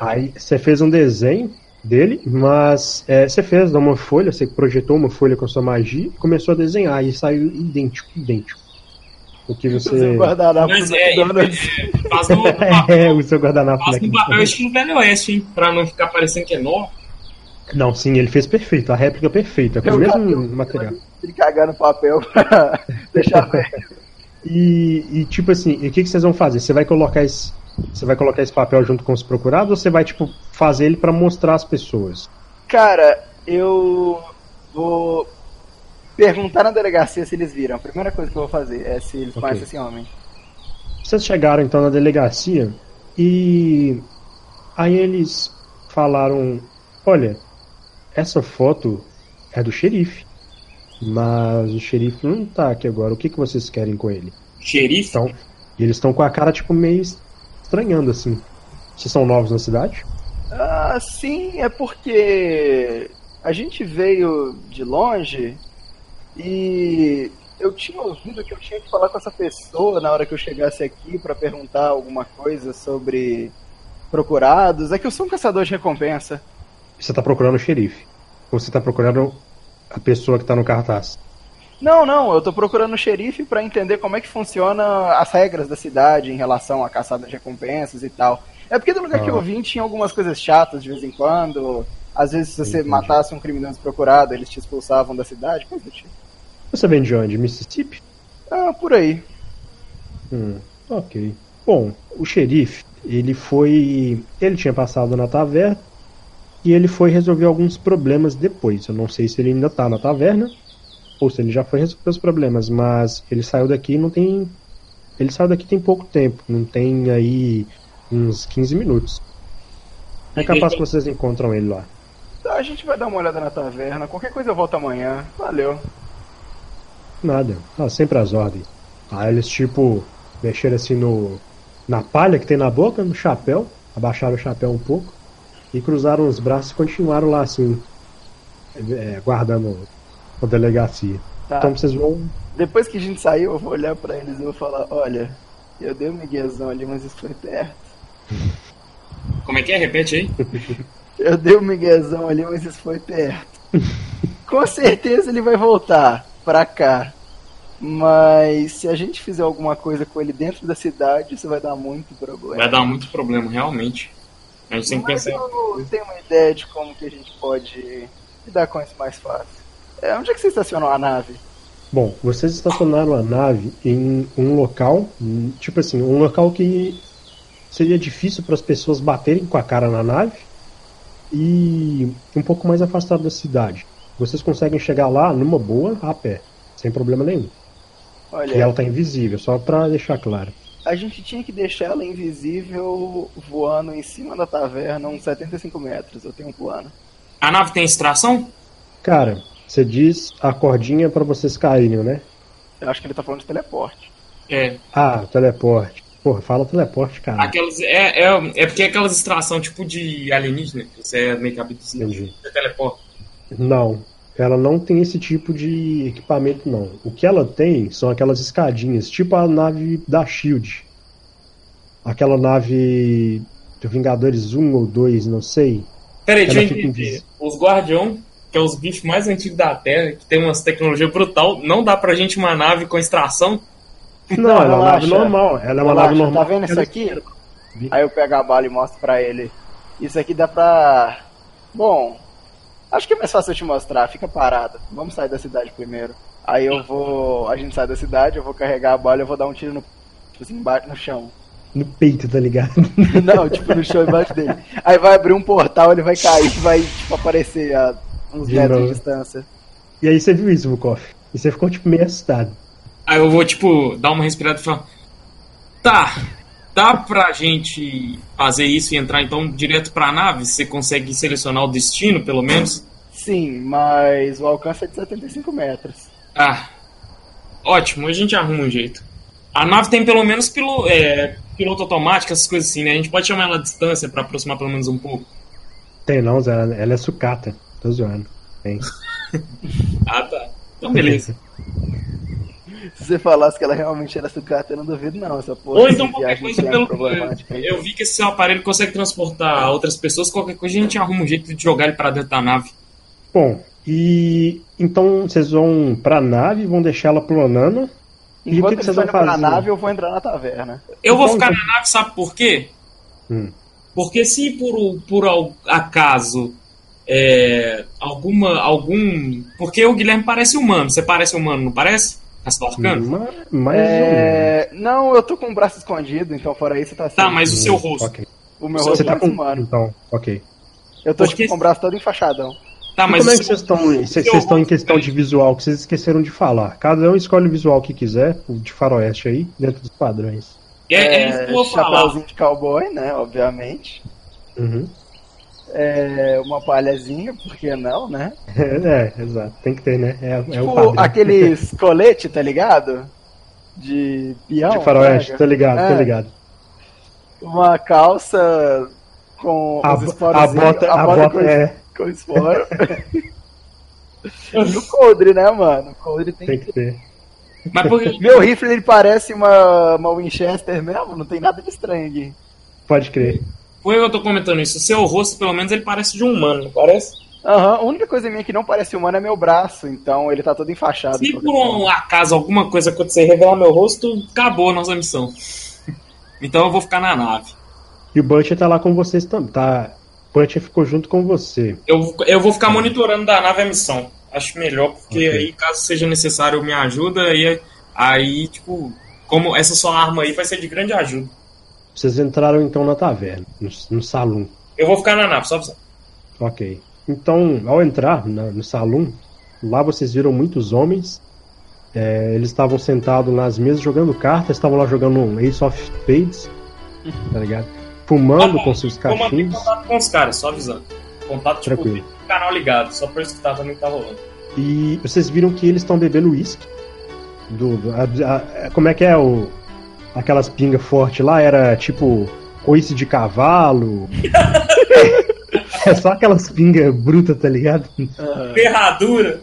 Aí você fez um desenho dele, mas é, você fez uma folha, você projetou uma folha com a sua magia e começou a desenhar e saiu idêntico, idêntico. O que você. um guardanapo Mas é, é, faz no, É, o seu guardanapo faz no naquele papel estilo Velho Oeste, hein? Pra não ficar parecendo que é novo. Não, sim, ele fez perfeito, a réplica perfeita, com o Eu mesmo catei material. Ele cagar no papel pra deixar velho. E, e, tipo assim, o que, que vocês vão fazer? Você vai colocar esse. Você vai colocar esse papel junto com os procurados ou você vai, tipo, fazer ele pra mostrar às pessoas? Cara, eu vou perguntar na delegacia se eles viram. A primeira coisa que eu vou fazer é se eles Ok. conhecem esse homem. Vocês chegaram então na delegacia e aí eles falaram: Olha, essa foto é do xerife, mas o xerife não tá aqui agora. O que, que vocês querem com ele? Xerife? Então, e eles estão com a cara tipo meio estranhando assim. Vocês são novos na cidade? Ah, sim, é porque a gente veio de longe e eu tinha ouvido que eu tinha que falar com essa pessoa na hora que eu chegasse aqui pra perguntar alguma coisa sobre procurados. É que eu sou um caçador de recompensa. Você tá procurando o xerife? Ou você tá procurando a pessoa que tá no cartaz? Não, não, eu tô procurando o xerife pra entender como é que funciona as regras da cidade em relação à caçada de recompensas e tal. É porque do lugar que Ah. eu vim tinha algumas coisas chatas de vez em quando. Às vezes, se você Entendi. matasse um criminoso procurado, eles te expulsavam da cidade, coisa do tipo. Você vem de onde? Mississippi? Ah, por aí. Hum, ok. Bom, o xerife, ele foi. Ele tinha passado na taverna e ele foi resolver alguns problemas depois. Eu não sei se ele ainda tá na taverna se ele já foi resolver os problemas, mas ele saiu daqui e não tem. Ele saiu daqui tem pouco tempo, não tem aí uns 15 minutos. É capaz que vocês encontram ele lá. Tá, a gente vai dar uma olhada na taverna. Qualquer coisa eu volto amanhã. Valeu. Nada. Ah, sempre as ordens. Aí eles, tipo, mexeram assim no. na palha que tem na boca, no chapéu. Abaixaram o chapéu um pouco. E cruzaram os braços e continuaram lá assim. é, guardando a delegacia. Tá. Então vocês vão. Depois que a gente saiu, eu vou olhar pra eles e vou falar: olha, eu dei um miguezão ali, mas isso foi perto. Como é que é? Repete aí. Eu dei um miguezão ali, mas isso foi perto. Com certeza ele vai voltar pra cá. Mas se a gente fizer alguma coisa com ele dentro da cidade, isso vai dar muito problema. Vai dar muito problema, realmente. A gente tem que Mas pensar. eu tenho uma ideia de como que a gente pode lidar com isso mais fácil. É, onde é que você estacionou a nave? Bom, vocês estacionaram a nave em um local, tipo assim, um local que seria difícil para as pessoas baterem com a cara na nave e um pouco mais afastado da cidade. Vocês conseguem chegar lá numa boa a pé, sem problema nenhum. Olha, E ela tá invisível, só para deixar claro. a gente tinha que deixar ela invisível voando em cima da taverna uns 75 metros. Eu tenho um plano. A nave tem extração? Cara, você diz a cordinha para vocês caírem, né? Eu acho que ele tá falando de teleporte. É. Ah, teleporte. Porra, fala teleporte, cara. Aquelas, é, é, é porque é aquelas extração tipo de alienígena. que Você é meio que abduzido. Entendi. Você teleporta. Não, ela não tem esse tipo de equipamento, não. O que ela tem são aquelas escadinhas, tipo a nave da Shield. Aquela nave do Vingadores 1 ou 2, não sei. Peraí, deixa eu entender. Os Guardião, que é os bichos mais antigos da Terra, que tem umas tecnologias brutal, não dá pra gente uma nave com extração? Não, ela é uma nave normal. Ela é uma Relaxa, nave normal. Tá vendo isso aqui? Aí eu pego a bala e mostro pra ele. Isso aqui dá pra. Bom, acho que é mais fácil eu te mostrar. Fica parado. Vamos sair da cidade primeiro. Aí eu vou. A gente sai da cidade, eu vou carregar a bala e eu vou dar um tiro no. Tipo assim, embaixo no chão. No peito, tá ligado? Não, tipo no chão embaixo dele. Aí vai abrir um portal, ele vai cair e vai, tipo, aparecer a uns De metros novo. de distância. E aí você viu isso, Vukov. E você ficou, tipo, meio assustado. Aí eu vou, tipo, dar uma respirada e falar: Tá, dá pra gente fazer isso e entrar então direto pra nave? Você consegue selecionar o destino, pelo menos? Sim, mas o alcance é de 75 metros. Ah, ótimo, a gente arruma um jeito. A nave tem pelo menos pilo, é, piloto automático, essas coisas assim, né? A gente pode chamar ela à distância pra aproximar pelo menos um pouco. Tem não, Zé. Ela ela é sucata. Tô zoando. Tem. Ah, tá. Então, beleza. Se você falasse que ela realmente era sucata, eu não duvido não. Essa porra Ou então qualquer coisa pelo. Eu vi que esse seu aparelho consegue transportar outras pessoas, qualquer coisa a gente arruma um jeito de jogar ele pra dentro da nave. Bom, e então vocês vão pra nave, vão deixar ela planando. E o Enquanto que, que vocês vão indo pra fazer? nave, eu vou entrar na taverna. Eu vou Então, ficar então- na nave, sabe por quê? Hum. Porque se por, por acaso é, alguma. algum. Porque o Guilherme parece humano. Você parece humano, não parece? Tá se lascando? Ma- Mais ou menos. É... Não, eu tô com o braço escondido, então fora isso tá Tá, certo. mas o seu rosto. Ok. O meu Você rosto Você tá é com. humano. Então, ok. Eu tô Porque- tipo, com o braço todo enfaixadão. Tá, E mas como é que vocês estão? Vocês estão em questão de visual que vocês esqueceram de falar. Cada um escolhe o visual que quiser, o de faroeste aí, dentro dos padrões. É, é isso que eu vou falar. chapéuzinho de cowboy, né? Obviamente. Uhum. É, uma palhazinha, por que não, né? É, é, exato. Tem que ter, né? É, é o Tipo, padrão. aqueles colete, tá ligado? De peão. De faroeste, tá ligado, É. tá ligado. Uma calça com A, os a bota, a bota com, é. com esporo. e o coldre, né, mano? O coldre tem, Tem que que ter. Mas por Meu rifle ele parece uma, uma Winchester mesmo, não tem nada de estranho aqui. Pode crer. Por que eu tô comentando isso? O seu rosto, pelo menos, ele parece de um humano, não parece? Aham, a única coisa minha que não parece humano é meu braço, então ele tá todo enfaixado. Se por um acaso alguma coisa acontecer e revelar meu rosto, acabou a nossa missão. Então eu vou ficar na nave. E o Butcher tá lá com vocês também. Tá. Butcher ficou junto com você. Eu, eu vou ficar monitorando da nave a missão. Acho melhor, porque Ok. aí, caso seja necessário, me ajuda. Aí, aí, tipo, como essa sua arma aí vai ser de grande ajuda. Vocês entraram então na taverna, no, no salão. Eu vou ficar na nave, só avisar. Ok. Então, ao entrar na- no salão, lá vocês viram muitos homens. É, eles estavam sentados nas mesas jogando cartas, estavam lá jogando um Ace of Spades, tá ligado? Fumando Ah, com seus manter cachimbos. contato com os caras, só avisando. Contato tipo, Tranquilo. canal ligado, só pra eu escutar também que tá rolando. E vocês viram que eles estão bebendo uísque. Do, do- a- a- como é que é o. Aquelas pingas fortes lá? Era tipo coice de cavalo. é só aquelas pingas brutas, tá ligado? Ferradura!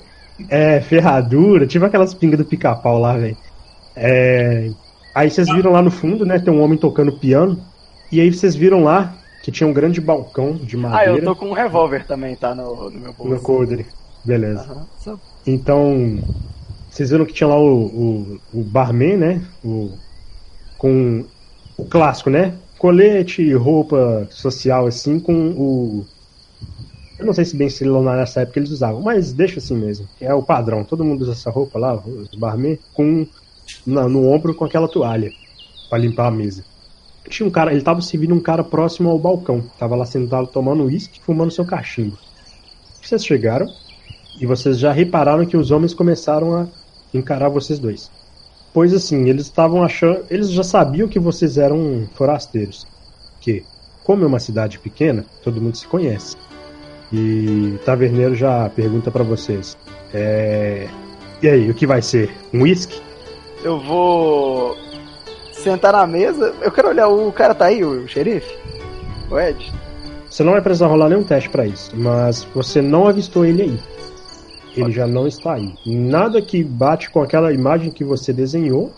É, ferradura, tipo aquelas pingas do pica-pau lá, velho. É, Aí vocês viram lá no fundo, né? Tem um homem tocando piano. E aí vocês viram lá que tinha um grande balcão de Ah, madeira eu tô com um revólver também, tá? No, no meu no bolso. coldre. Beleza. Só- Então, vocês viram que tinha lá o, o, o barman, né? O, com o clássico, né? Colete, roupa social, assim, com o. Eu não sei se bem se lá nessa época eles usavam, mas deixa assim mesmo. É o padrão. Todo mundo usa essa roupa lá, os barman, com no ombro com aquela toalha pra limpar a mesa. Tinha um cara, ele tava servindo um cara próximo ao balcão. Tava lá sentado tomando uísque, fumando seu cachimbo. Vocês chegaram, e vocês já repararam que os homens começaram a encarar vocês dois. Pois assim, eles estavam achando. Eles já sabiam que vocês eram forasteiros. Que, como é uma cidade pequena, todo mundo se conhece. E o taverneiro já pergunta pra vocês: é, E aí, o que vai ser? Um uísque? Eu vou sentar na mesa. Eu quero olhar. O cara tá aí, o xerife? O Ed? Você não vai precisar rolar nenhum teste pra isso, mas você não avistou ele aí. Ele já não está aí. Nada que bate com aquela imagem que você desenhou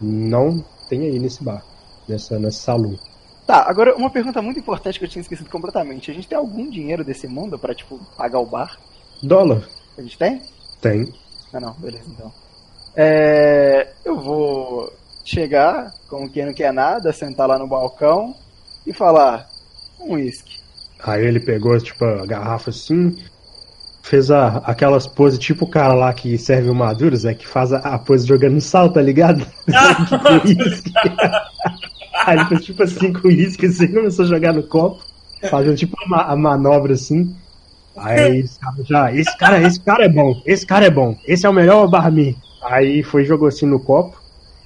não tem aí nesse bar, nessa, nesse salão. Tá, agora uma pergunta muito importante que eu tinha esquecido completamente. A gente tem algum dinheiro desse mundo pra, tipo, pagar o bar? Dólar? A gente tem? Tem. Ah, não, beleza, então. É, eu vou chegar, como quem não quer nada, sentar lá no balcão e falar: um uísque. Aí ele pegou, tipo, a garrafa assim, fez a, aquelas poses tipo o cara lá que serve o Maduros, é que faz a, a pose jogando sal, tá ligado? Aí ele fez tipo assim com uísque, assim, começou a jogar no copo, fazendo tipo a, ma- a manobra assim. Aí esse cara já, esse cara, esse cara é bom, esse cara é bom, esse é o melhor barman. Aí foi e jogou assim no copo,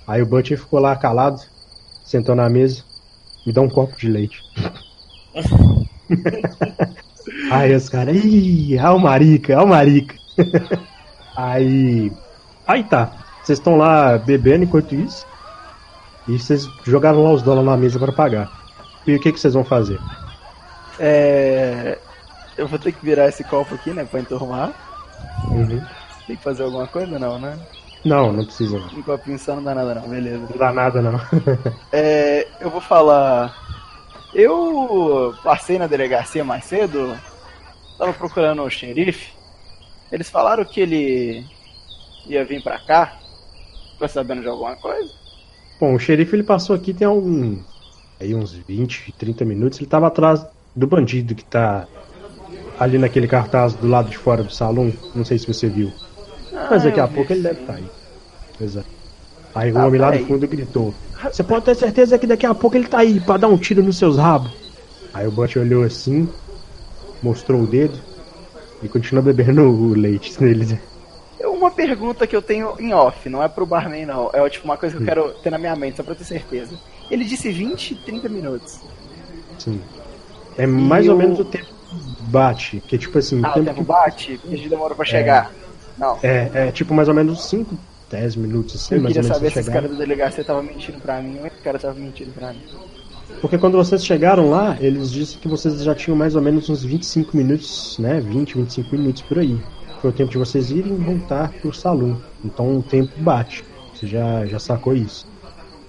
aí o Butcher ficou lá calado, sentou na mesa, me dá um copo de leite. Aí os caras, ih, é o marica, é o marica. aí, aí tá, vocês estão lá bebendo enquanto isso, e vocês jogaram lá os dólares na mesa para pagar. E o que que vocês vão fazer? É, eu vou ter que virar esse copo aqui, né, pra enturmar. Uhum. Tem que fazer alguma coisa? Não, né? Não, não precisa não. Um copinho só não dá nada, não, beleza. Não dá nada não. É, eu vou falar. Eu passei na delegacia mais cedo, tava procurando o xerife. Eles falaram que ele ia vir pra cá. Ficou sabendo de alguma coisa? Bom, o xerife ele passou aqui tem aí uns 20, 30 minutos. Ele tava atrás do bandido que tá ali naquele cartaz do lado de fora do salão. Não sei se você viu. Mas daqui a vi pouco ele deve estar aí. Exato. Aí o Ah, homem lá do peraí. fundo gritou: Você pode ter certeza que daqui a pouco ele tá aí pra dar um tiro nos seus rabos. Aí o Butch olhou assim, mostrou o dedo e continuou bebendo o leite dele. Uma pergunta que eu tenho em off, não é pro barman não, é tipo uma coisa que eu quero ter na minha mente, só pra eu ter certeza. Ele disse 20, 30 minutos. Sim. É mais E ou o- menos o tempo que bate, que é tipo assim, o Ah, o tempo tempo que bate, porque a gente demorou pra chegar. Não. É, é tipo mais ou menos uns 5, 10 minutos assim, Eu mais queria ou menos saber pra se esse cara da delegacia tava mentindo pra mim ou esse cara tava mentindo pra mim. Porque quando vocês chegaram lá, eles disseram que vocês já tinham mais ou menos uns 25 minutos, né? 20, 25 minutos por aí. Foi o tempo de vocês irem e voltar pro salão. Então o tempo bate. Você já, já sacou isso.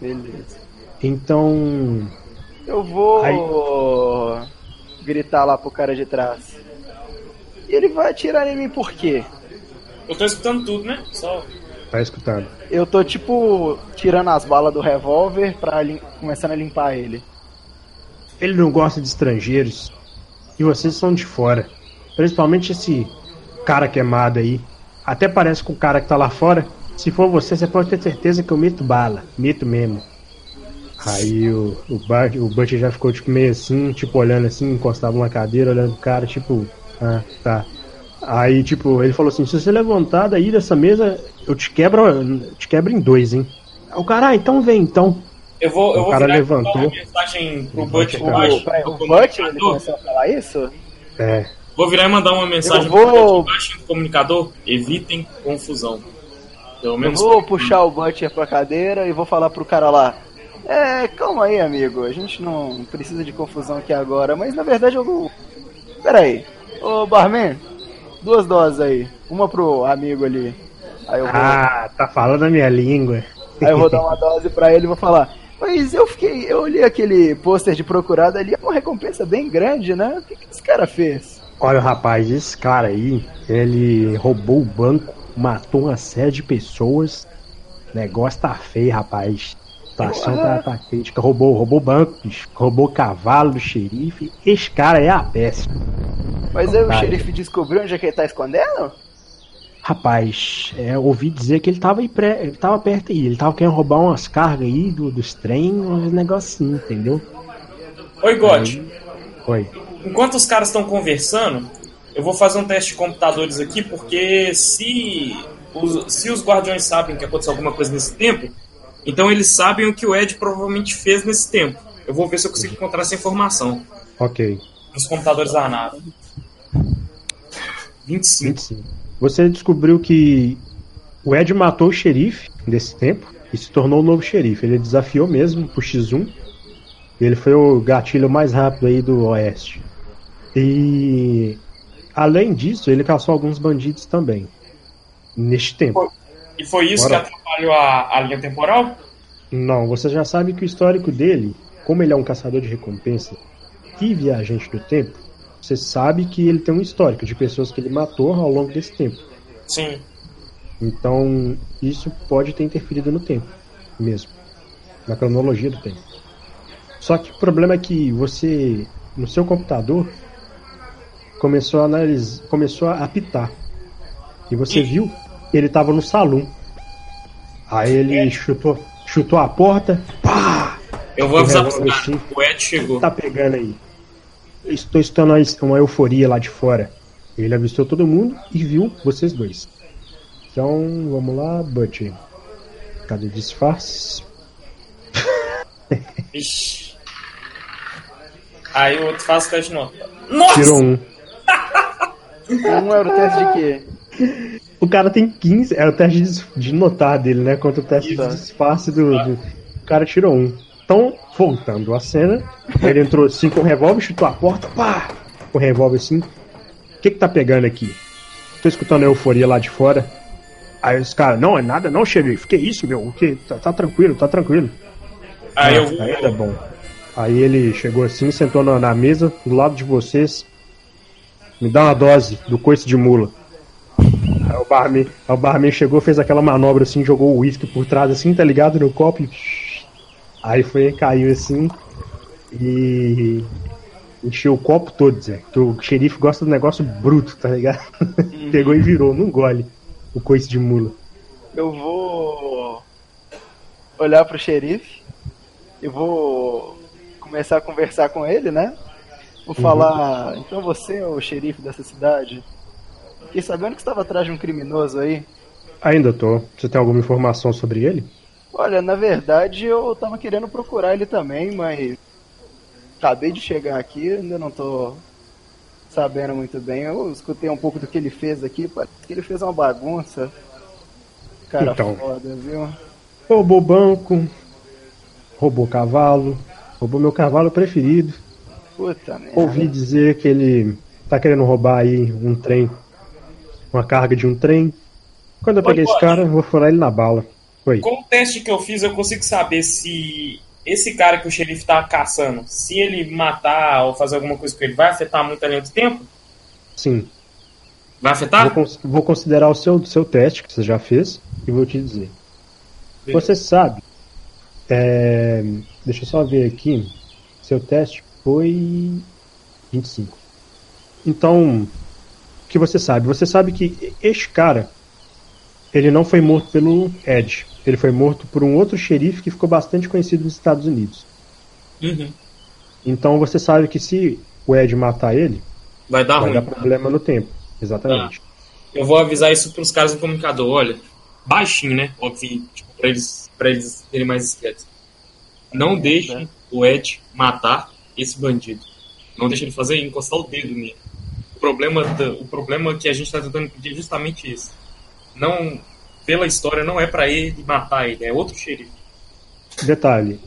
Beleza. Então. Eu vou gritar lá pro cara de trás. E ele vai atirar em mim por quê? Eu tô escutando tudo, né? Só. Tá escutando. Eu tô tipo tirando as balas do revólver pra lim- começando a limpar ele. Ele não gosta de estrangeiros. E vocês são de fora. Principalmente esse cara queimado aí. Até parece com o cara que tá lá fora. Se for você, você pode ter certeza que eu meto bala. Meto mesmo. Aí o, o, Bart, o já ficou tipo meio assim, tipo olhando assim, encostava uma cadeira, olhando pro cara, tipo, ah, tá. Aí, tipo, ele falou assim, se você levantar daí dessa mesa, eu te quebro, eu te quebro em dois, hein? Aí O cara, ah, então vem então. Eu vou, eu O vou cara virar e levantou. mandar uma mensagem pro Butch chegar. baixo. o Butch, ele começou a falar isso? É, Vou virar e mandar uma mensagem Eu vou- pro baixo do comunicador. Evitem confusão. Pelo Eu menos. vou puxar o Butcher pra cadeira e vou falar pro cara lá. É, calma aí, amigo. A gente não precisa de confusão aqui agora, mas na verdade eu. Pera aí. Ô, barman, duas doses aí. Uma pro amigo ali. Aí eu vou, Ah, tá falando a minha língua. aí eu vou dar uma dose pra ele e vou falar. Mas eu fiquei. Eu olhei aquele pôster de procurado ali, é uma recompensa bem grande, né? O que, que esse cara fez? Olha, rapaz, esse cara aí, ele roubou o banco, matou uma série de pessoas. Negócio tá feio, rapaz. A situação tá, tá crítica. Roubou, roubou banco, roubou cavalo do xerife. Esse cara é a peça. Mas aí o xerife descobriu onde é que ele tá escondendo? Rapaz, é, ouvi dizer que ele tava, aí pré- ele tava perto aí. Ele tava querendo roubar umas cargas aí do, dos trem, uns negocinhos, entendeu? Oi, God. Oi. Enquanto os caras estão conversando, eu vou fazer um teste de computadores aqui, porque se os, se os guardiões sabem que aconteceu alguma coisa nesse tempo, então eles sabem o que o Ed provavelmente fez nesse tempo. Eu vou ver se eu consigo encontrar essa informação Ok. nos computadores da nave. 25. 25. Você descobriu que o Ed matou o xerife nesse tempo e se tornou o novo xerife. Ele desafiou mesmo pro X1. E ele foi o gatilho mais rápido aí do Oeste. E além disso, ele caçou alguns bandidos também. Neste tempo. E foi isso Bora. que atrapalhou a, a linha temporal? Não, você já sabe que o histórico dele, como ele é um caçador de recompensa e viajante do tempo, você sabe que ele tem um histórico de pessoas que ele matou ao longo desse tempo. Sim. Então, isso pode ter interferido no tempo mesmo, na cronologia do tempo. Só que o problema é que você, no seu computador, começou a analisar, começou a apitar. E você viu que ele estava no salão. Aí ele chutou, chutou a porta, pá! Eu vou avisar pros revólver, caras. sim. O Ed chegou. tá pegando aí? Estou estando uma euforia lá de fora. Ele avistou todo mundo e viu vocês dois. Então, vamos lá, Butch. Cadê disfarce? Ixi. Aí o outro faz o teste de nota. Nossa! Tirou um. Um era o teste de quê? O cara tem 15. É o teste de, de notar dele, né? Contra o teste Isso. de disfarce do, do- O cara tirou um. Então, voltando à cena, ele entrou assim com o revólver, chutou a porta, pá! Com o revólver assim. O que que tá pegando aqui? Tô escutando a euforia lá de fora. Aí os caras, não, é nada não, xerife. Que isso, meu? O que? Tá, tá tranquilo, tá tranquilo. Aí Ah, eu. Aí tá bom. Aí ele chegou assim, sentou na, na mesa, do lado de vocês. Me dá uma dose do coice de mula. Aí o barman, aí o barman chegou, fez aquela manobra assim, jogou o uísque por trás assim, tá ligado? No copo e... Aí foi, caiu assim e encheu o copo todo, Zé. Que o xerife gosta do negócio bruto, tá ligado? Pegou e virou, não gole o coice de mula. Eu vou olhar pro xerife e vou começar a conversar com ele, né? Vou falar, então você é o xerife dessa cidade? Fiquei sabendo que estava atrás de um criminoso aí. Ainda tô. Você tem alguma informação sobre ele? Olha, na verdade eu tava querendo procurar ele também, mas acabei de chegar aqui, ainda não tô sabendo muito bem. Eu escutei um pouco do que ele fez aqui, parece que ele fez uma bagunça. Cara Então. foda, viu? Roubou banco, roubou cavalo, roubou meu cavalo preferido. Puta merda. Ouvi dizer que ele tá querendo roubar aí um trem, uma carga de um trem. Quando eu peguei esse cara, eu vou furar ele na bala. Oi. Com o teste que eu fiz, eu consigo saber se esse cara que o xerife tá caçando, se ele matar ou fazer alguma coisa com ele, vai afetar muito a linha do tempo? Sim. Vai afetar? Vou, vou considerar o seu, seu teste que você já fez e vou te dizer. Beleza. Você sabe. é, deixa eu só ver aqui. Seu teste foi 25. Então, o que você sabe? Você sabe que este cara ele não foi morto pelo Ed. Ele foi morto por um outro xerife que ficou bastante conhecido nos Estados Unidos. Uhum. Então você sabe que se o Ed matar ele, Vai dar vai ruim. dar problema no tempo. Exatamente. Eu vou avisar isso pros caras do comunicador. Olha, baixinho, né? Óbvio, tipo, pra eles, pra eles terem mais discretos. Não deixem né? o Ed matar esse bandido. Não deixem ele fazer encostar o dedo nele. problema, do- o problema que a gente tá tentando impedir é justamente isso. Não, pela história, não é pra ele matar ele, é outro xerife. Detalhe.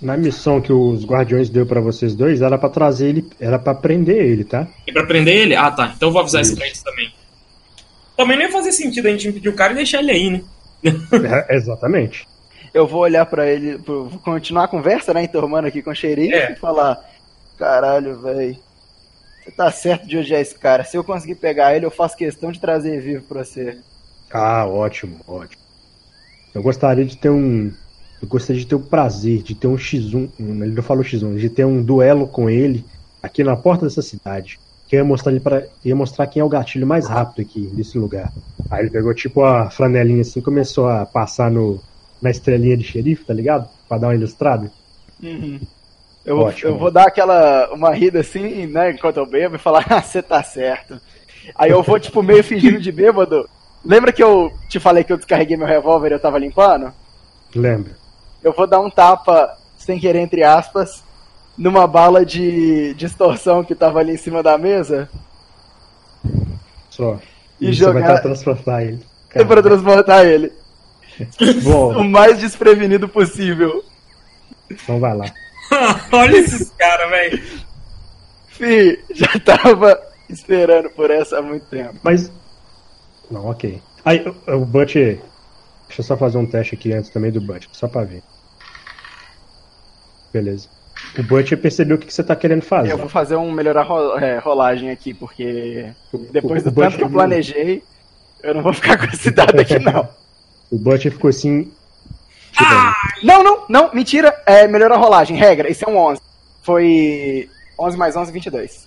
Na missão que os Guardiões deu pra vocês dois, era pra trazer ele, era pra prender ele, tá? É pra prender ele? Ah, tá. Então eu vou avisar isso Isso. pra eles também. Também não ia fazer sentido a gente impedir o cara e deixar ele aí, né? É, exatamente. Eu vou olhar pra ele, vou continuar a conversa, né? Entormando aqui com o xerife É. e falar: Caralho, velho. Você tá certo de odiar esse cara. Se eu conseguir pegar ele, eu faço questão de trazer vivo pra você. Ah, ótimo, ótimo. Eu gostaria de ter um. Eu gostaria de ter o prazer de ter um X1. um- Ele não falou X1, de ter um duelo com ele aqui na porta dessa cidade. Que ia mostrar ele para ia mostrar quem é o gatilho mais rápido aqui nesse lugar. Aí ele pegou tipo a flanelinha assim, e começou a passar no na estrelinha de xerife, tá ligado? Pra dar uma ilustrada. Eu, vou- Ótimo. eu vou dar aquela. uma rida assim, né? Enquanto eu bebo e falar: Ah, você tá certo. Aí eu vou, tipo, meio fingindo de bêbado. Lembra que eu te falei que eu descarreguei meu revólver e eu tava limpando? Lembra? Eu vou dar um tapa, sem querer, entre aspas, numa bala de distorção que tava ali em cima da mesa. Só. E Isso vai jogar- estar transportar ele. E pra transportar ele. O Bom, mais desprevenido possível. É então vai lá. Olha esses caras, velho. Fi, já tava esperando por essa há muito tempo. Mas. Não, ok. Aí, o, o Butch. Deixa eu só fazer um teste aqui antes também do Butch, só pra ver. Beleza. O Butch percebeu o que, que você tá querendo fazer. Eu vou fazer um melhorar ro- é, rolagem aqui, porque depois o, do o tanto que eu planejei, eu não vou ficar com esse dado aqui, não. O Butch ficou assim. Tipo, Não, não, não, mentira. É melhorar a rolagem, regra. Esse é um 11. Foi 11 mais 11, 22.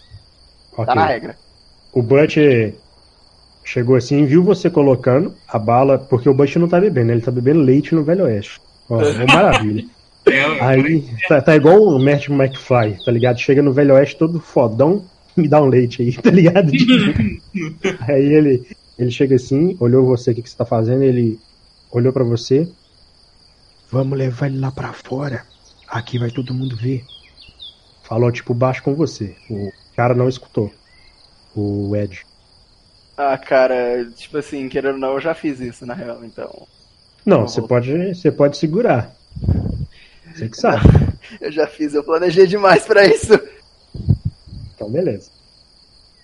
ok. Tá na regra. O Butch chegou assim e viu você colocando a bala, porque o Butch não tá bebendo, ele tá bebendo leite no Velho Oeste. Ó, uma maravilha. É, Aí tá, tá igual o Martin McFly, tá ligado? Chega no Velho Oeste todo fodão e me dá um leite aí, tá ligado? aí ele, ele chega assim, olhou você, o que, que você tá fazendo? Ele olhou pra você. Vamos levar ele lá pra fora. Aqui vai todo mundo ver. Falou tipo baixo com você. O cara não escutou. O Ed. Ah, cara, tipo assim, querendo ou não, eu já fiz isso, na real, então. Não, você pode, você pode segurar. Você que sabe. Eu já fiz, eu planejei demais pra isso. Então beleza.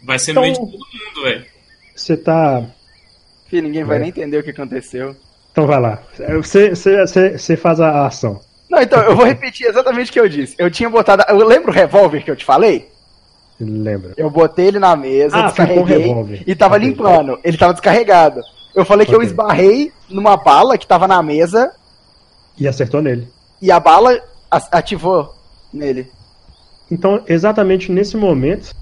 vai ser no meio de Então- todo mundo, velho. Você tá Fih, ninguém vai É. nem entender o que aconteceu. Então vai lá. Você, você, você, você faz a ação. Não, então, eu vou repetir exatamente o que eu disse. Eu tinha botado. Eu lembro o revólver que eu te falei? Lembra? Eu botei ele na mesa, Ah, descarreguei revólver. e tava limpando. Ele tava descarregado. Eu falei que eu esbarrei numa bala que tava na mesa E acertou nele. e a bala ativou nele. Então, exatamente nesse momento.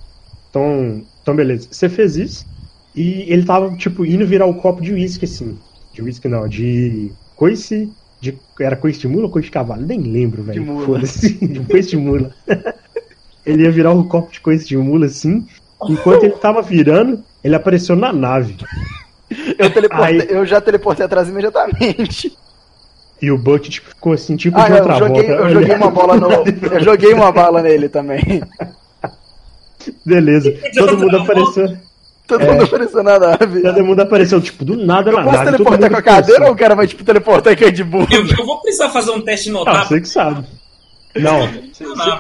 Então, então beleza. Você fez isso. E ele tava, tipo, indo virar o copo de uísque, assim. De uísque não, de coice. De, era coice de mula ou coice de cavalo? Nem lembro, velho. mula. Foda-se. De coice de mula. ele ia virar o copo de coice de mula, assim. Enquanto ele tava virando, ele apareceu na nave. Eu, teleportei- Aí- eu já teleportei atrás imediatamente. E o Buck tipo, ficou assim, tipo Ah, de eu outra joguei, volta. eu joguei uma bola no. Eu joguei uma bala nele também. Beleza. Todo mundo apareceu. Todo É. mundo apareceu na nave. Todo mundo apareceu, tipo, do nada Eu na posso nave. todo teleportar com a cadeira apareceu. ou o cara vai, tipo, teleportar e cair de burro? Eu, eu vou precisar fazer um teste Ah, notar. você que sabe. Não.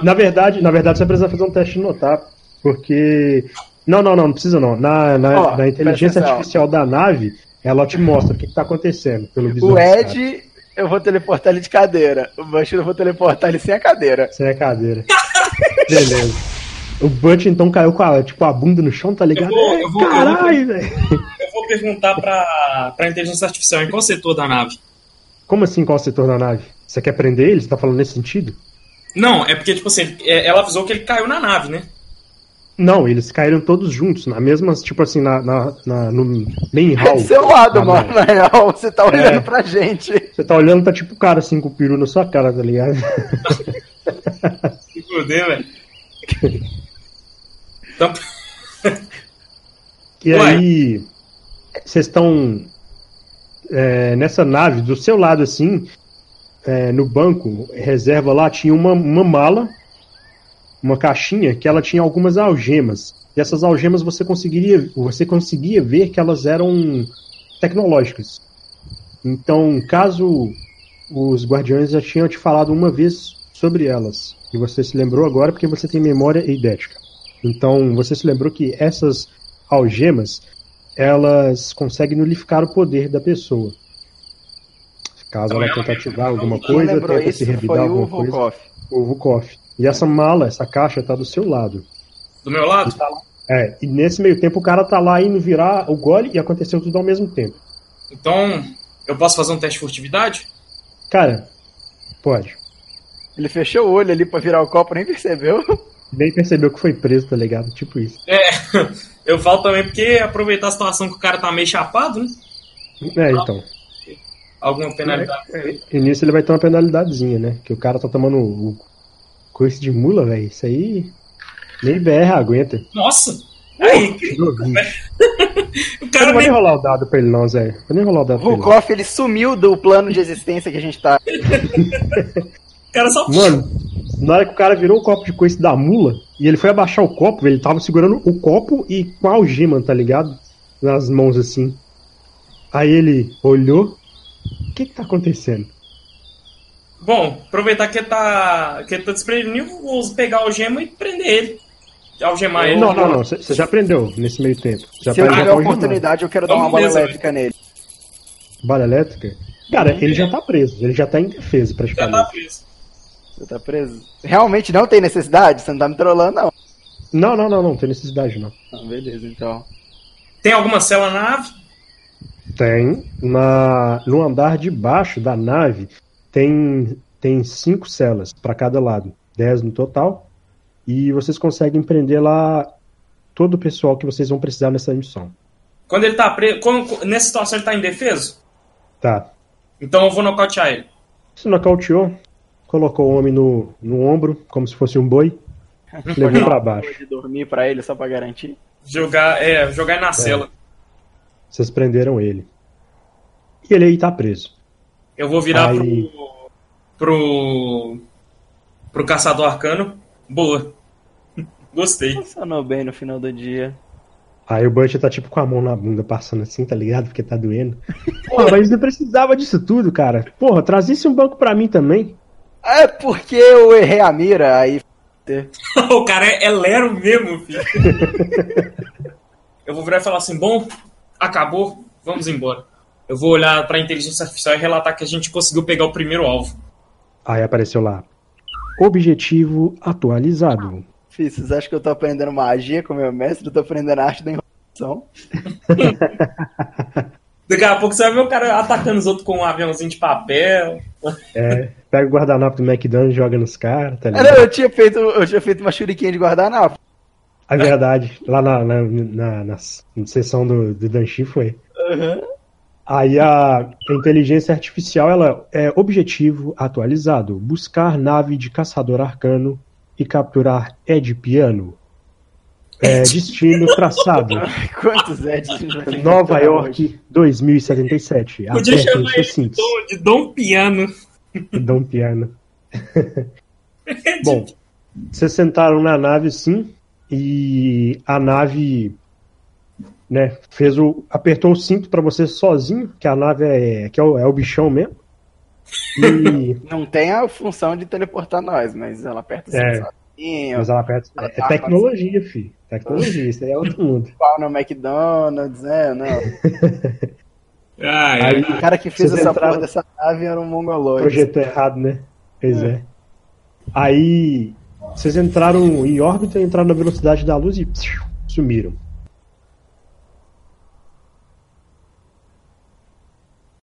Na verdade, na verdade, você precisa fazer um teste de notar, porque. Não, não, não, não precisa não. Na, na, Ó, na inteligência artificial da nave, ela te mostra o que, que tá acontecendo pelo visor. O. Ed, eu vou teleportar ele de cadeira. O Bush, eu vou teleportar ele sem a cadeira. Sem a cadeira. Beleza. O Butch então caiu com a, tipo, a bunda no chão, tá ligado? Eu vou- eu vou- eu vou- Caralho, velho. Eu vou perguntar pra, pra inteligência artificial em qual setor da nave. Como assim qual setor da nave? Você quer prender ele? Você tá falando nesse sentido? Não, é porque, tipo assim, é- ela avisou que ele caiu na nave, né? Não, eles caíram todos juntos, na mesma, tipo assim, na, na, na- no main É hall. do seu lado, mano, nave. na real. Você tá olhando É. pra gente. Você tá olhando, tá tipo o cara assim com o peru na sua cara, tá ligado? Se fuder, velho. Então, E Ué. aí, vocês estão é, nessa nave, do seu lado assim, é, no banco, reserva lá, tinha uma, uma mala, uma caixinha que ela tinha algumas algemas. E essas algemas você conseguiria, você conseguia ver que elas eram tecnológicas. Então, caso os guardiões já tinham te falado uma vez sobre elas, e você se lembrou agora porque você tem memória eidética. Então, você se lembrou que essas algemas, elas conseguem nulificar o poder da pessoa. Caso ela tente ativar alguma coisa, isso se revidar foi o alguma coisa. Volkov. O Vukov. E essa mala, essa caixa tá do seu lado. Do meu lado? É, e nesse meio tempo o cara tá lá indo virar o gole e aconteceu tudo ao mesmo tempo. Então, eu posso fazer um teste de furtividade? Cara, pode. Ele fechou o olho ali pra virar o copo, nem percebeu. Nem percebeu que foi preso, tá ligado? Tipo isso. É, eu falo também porque aproveitar a situação que o cara tá meio chapado, né? É, então. Alguma penalidade. E nisso ele vai ter uma penalidadezinha, né? Que o cara tá tomando o coice de mula, velho. Isso aí. Nem BR aguenta. Nossa! Aí, o Eu cara não vou nem rolar o dado pra ele, não, Zé. Vou nem rolar o dado O pra ele. Ele sumiu do plano de existência que a gente tá. O cara só. Mano, na hora que o cara virou o copo de coice da mula e ele foi abaixar o copo, velho, ele tava segurando o copo e com a algema, tá ligado? Nas mãos assim. Aí ele olhou. O que que tá acontecendo? Bom, aproveitar que ele tá. que ele tá desprevenido, vou pegar o gema e prender ele. Algemar ele. Não, não, não. Você já aprendeu nesse meio tempo. Já Se eu já tiver a oportunidade, eu quero dar uma bola beleza, elétrica nele. Bala elétrica? Cara, ele já tá preso. Ele já tá em defesa, Já praticamente. tá preso. Você tá preso? Realmente não tem necessidade? Você não tá me trollando, não. Não, não, não, não. Tem necessidade, não. Ah, beleza, então. Tem alguma cela na nave? Tem. Na, no andar de baixo da nave tem, tem cinco celas para cada lado. Dez no total. E vocês conseguem prender lá todo o pessoal que vocês vão precisar nessa missão. Quando ele tá preso. Quando, nessa situação ele tá indefeso? Tá. Então eu vou nocautear ele. Se nocauteou, colocou o homem no, no ombro, como se fosse um boi, levou para baixo. De dormir pra ele só pra garantir. Jogar. É, jogar ele na cela. Vocês prenderam ele. E ele aí tá preso. Eu vou virar Aí. pro. pro. pro caçador arcano. Boa. Gostei. Funcionou bem no final do dia. Aí o Bunch tá tipo com a mão na bunda, passando assim, tá ligado? Porque tá doendo. Porra, mas não precisava disso tudo, cara. Porra, trazisse um banco pra mim também. É porque eu errei a mira, aí. o cara é, é lero mesmo, filho. eu vou virar e falar assim: bom, acabou, vamos embora. Eu vou olhar pra inteligência artificial e relatar que a gente conseguiu pegar o primeiro alvo. Aí apareceu lá. Objetivo atualizado. Fih, vocês acham que eu tô aprendendo magia com meu mestre? Eu tô aprendendo arte da enrolação. Daqui a pouco você vai ver o cara atacando os outros com um aviãozinho de papel. É, pega o guardanapo do McDonald's e joga nos caras, tá ligado? não, eu tinha feito, eu tinha feito uma shuriken de guardanapo. É verdade. Lá na, na, na, na sessão do, do Danchi foi. Aí a, a inteligência artificial ela é objetivo atualizado: buscar nave de caçador arcano e capturar Ed Piano. É, destino traçado: Quantos de Nova York 2077. Podia chamar ele de Dom Piano. Dom Piano. Bom, vocês sentaram na nave sim e a nave né, fez o apertou o cinto pra você sozinho, que a nave é que é o, é o bichão mesmo. E Não tem a função de teleportar nós, mas ela aperta assim, É. sozinho, mas ela aperta, é, é tecnologia, fi. Tecnologia, isso aí é outro mundo. pau no McDonald's, né? Não. Ah, é. Aí O cara que fez essa entraram- porra dessa nave era um mongoloide. projetou errado, né? Pois é. Aí vocês entraram em órbita, entraram na velocidade da luz e psiu, sumiram.